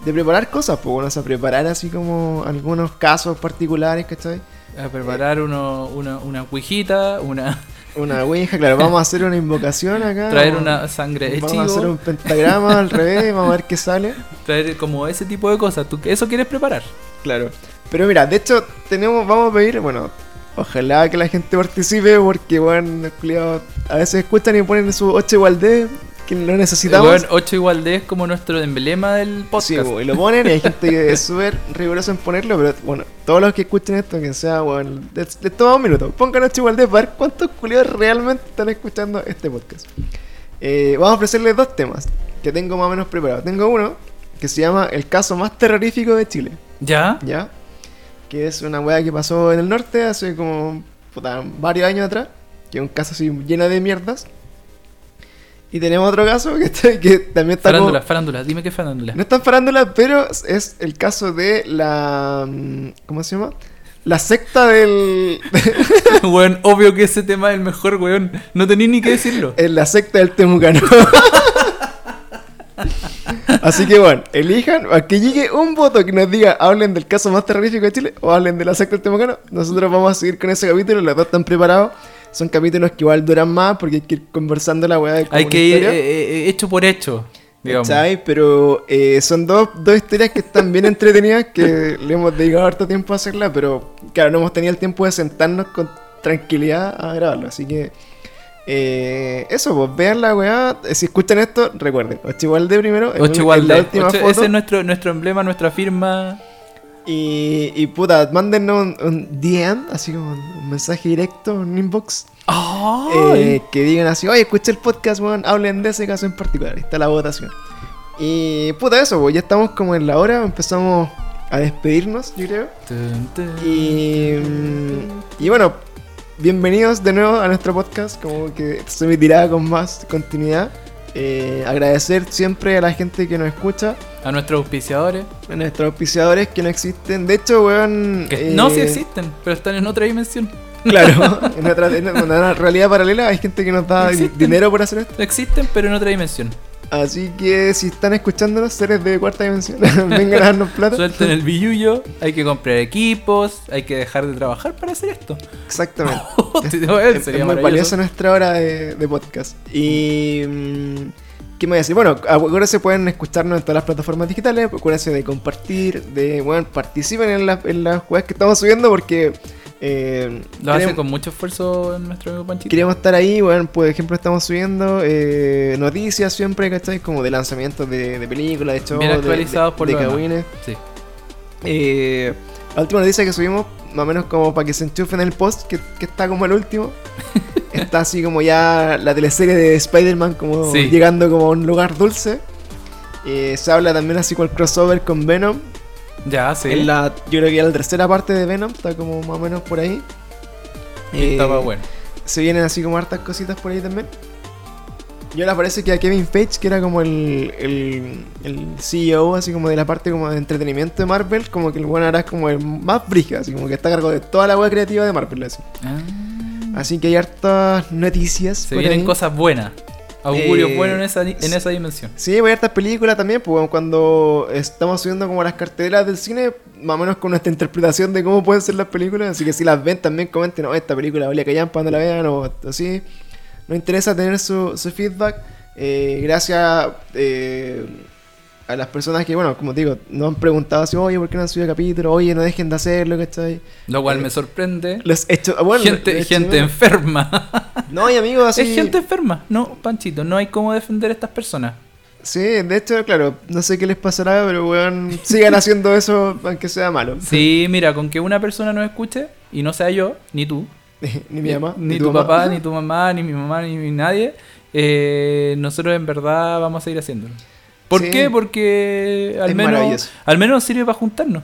de preparar cosas, pues bueno, o sea, preparar así como algunos casos particulares, ¿cachai? A preparar uno, una, una cuijita, una, [LAUGHS] Una ouija, claro, vamos a hacer una invocación acá. traer vamos- una sangre de Vamos a hacer un pentagrama al revés, vamos a ver qué sale. [LAUGHS] traer como ese tipo de cosas. ¿Tú eso quieres preparar? Claro. Pero mira, de hecho, tenemos, vamos a pedir, bueno, ojalá que la gente participe, porque bueno, los a veces escuchan y ponen su 8 igual de que lo necesitamos. Weón, 8 igual de es como nuestro emblema del podcast. Sí, y lo ponen y hay gente que es [LAUGHS] súper rigurosa en ponerlo, pero bueno, todos los que escuchen esto, que sea, bueno, les, les toma un minuto, pongan 8 igual de para ver cuántos culiados realmente están escuchando este podcast. Eh, vamos a ofrecerles dos temas que tengo más o menos preparados. Tengo uno que se llama El caso más terrorífico de Chile. ¿Ya? ¿ya? Que es una weá que pasó en el norte hace como puta, varios años atrás, que es un caso así lleno de mierdas. Y tenemos otro caso que, está- que también está como- Farándula, farándula, dime qué farándula. No es tan farándula, pero es el caso de la... mm, ¿Cómo se llama? La secta del... [LAUGHS] weón, obvio que ese tema es el mejor, weón. No tenés ni que decirlo. [LAUGHS] en la secta del Temucano. [LAUGHS] Así que bueno, elijan a que llegue un voto que nos diga hablen del caso más terrorífico de Chile o hablen de la secta del Temucano. Nosotros vamos a seguir con ese capítulo, los dos están preparados. Son capítulos que igual duran más porque hay que ir conversando la weá Hay que ir eh, eh, hecho por hecho. ¿cachai? Pero eh, son dos, dos historias que están bien [LAUGHS] entretenidas que le hemos dedicado harto tiempo a hacerla, pero claro, no hemos tenido el tiempo de sentarnos con tranquilidad a grabarlo. Así que eh, eso, pues vean la weá. Si escuchan esto, recuerden, 8 igual de primero. en- 8 en igual la de. última Ocho- ese es nuestro, nuestro emblema, nuestra firma. Y, y puta, mándennos un, un DM, así como un, mensaje directo, un inbox. eh, que digan así, oye, escuché el podcast, weón, hablen de ese caso en particular. Ahí está la votación. Y puta, eso, pues ya estamos como en la hora, empezamos a despedirnos, yo creo. Y, y bueno, bienvenidos de nuevo a nuestro podcast, como que se emitirá con más continuidad. Eh, agradecer siempre a la gente que nos escucha, A nuestros auspiciadores. a nuestros auspiciadores que no existen. De hecho, weón. Eh, no, sí existen, pero están en otra dimensión. Claro, [LAUGHS] en, otra, en una realidad paralela hay gente que nos da Existen. dinero por hacer esto. Existen, pero en otra dimensión. Así que si están escuchándonos, seres de cuarta dimensión, [LAUGHS] vengan a darnos plata. Suelten el billullo, hay que comprar equipos, hay que dejar de trabajar para hacer esto. Exactamente. [LAUGHS] Weón, es, es muy valiosa nuestra hora de, de podcast. Y. mm, ¿Qué me voy a decir? Bueno, acuérdense, pueden escucharnos en todas las plataformas digitales. Acuérdense de compartir, de. Bueno, participen en, la- en las webs que estamos subiendo porque. Eh, Lo hace queremos- con mucho esfuerzo nuestro amigo Panchito. Queríamos estar ahí, bueno, por ejemplo, estamos subiendo eh, noticias siempre, ¿cachai? Como de lanzamientos de, de películas, de shows, Bien actualizados de, por de. Sí. Eh, la última noticia que subimos, más o menos como para que se enchufen el post, que, que está como el último. [LAUGHS] está así como ya la teleserie de Spider-Man, como Sí. llegando como a un lugar dulce. Eh, se habla también así con el crossover con Venom. Ya, sí. En la, yo creo que ya la tercera parte de Venom, está como más o menos por ahí. Y estaba Eh, bueno. se vienen así como hartas cositas por ahí también. Y ahora parece que a Kevin Feige, que era como el, el, el CEO así como de la parte como de entretenimiento de Marvel, como que el bueno ahora es como el más brígido, así como que está a cargo de toda la web creativa de Marvel. Así, Ah. así que hay hartas noticias. Se por vienen ahí. cosas buenas. Augurios Eh, buenos en esa, en esa dimensión. Sí, voy a estas películas también, pues cuando estamos subiendo como las carteleras del cine, más o menos con nuestra interpretación de cómo pueden ser las películas, así que si las ven también comenten, oh, esta película valía que para cuando la vean o así. Nos interesa tener su, su feedback. Eh, gracias eh, a las personas que, bueno, como te digo, nos han preguntado así, oye, ¿por qué no han subido capítulo? Oye, no dejen de hacerlo, ¿cachai? Lo cual Eh, me sorprende. Los he hecho, ah, bueno, gente gente enferma. [LAUGHS] No, y amigos, así... Es gente enferma. No, Panchito, no hay cómo defender a estas personas. Sí, de hecho, claro, no sé qué les pasará, pero weón, sigan haciendo [LAUGHS] eso aunque sea malo. Sí, mira, con que una persona nos escuche, y no sea yo, ni tú, [LAUGHS] ni mi mamá, ni, tu papá, ni tu mamá, ni mi mamá, ni, ni nadie, eh, nosotros en verdad vamos a seguir haciéndolo. ¿Por Sí. qué? Porque al Es menos, al menos sirve para juntarnos.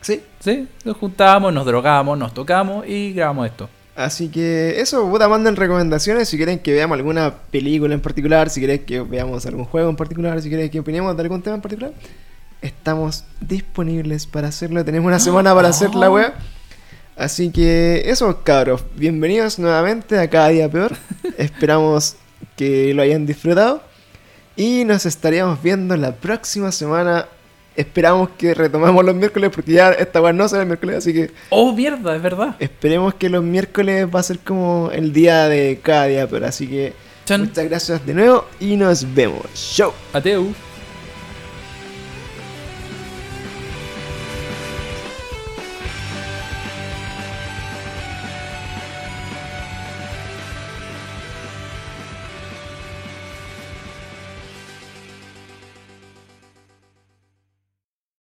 Sí, ¿Sí? Nos juntamos, nos drogamos, nos tocamos y grabamos esto. así que eso, puta, manden recomendaciones si quieren que veamos alguna película en particular, si quieren que veamos algún juego en particular, si quieren que opinemos de algún tema en particular. Estamos disponibles para hacerlo, tenemos una semana para hacer la web. Así que eso, cabros, bienvenidos nuevamente a Cada Día Peor. [LAUGHS] Esperamos que lo hayan disfrutado. Y nos estaríamos viendo la próxima semana. Esperamos que retomemos los miércoles porque ya esta web no será el miércoles, así que Oh, mierda, es verdad. esperemos que los miércoles va a ser como el día de cada día peor. Así que Chan. muchas gracias de nuevo y nos vemos. Chau. Ateu.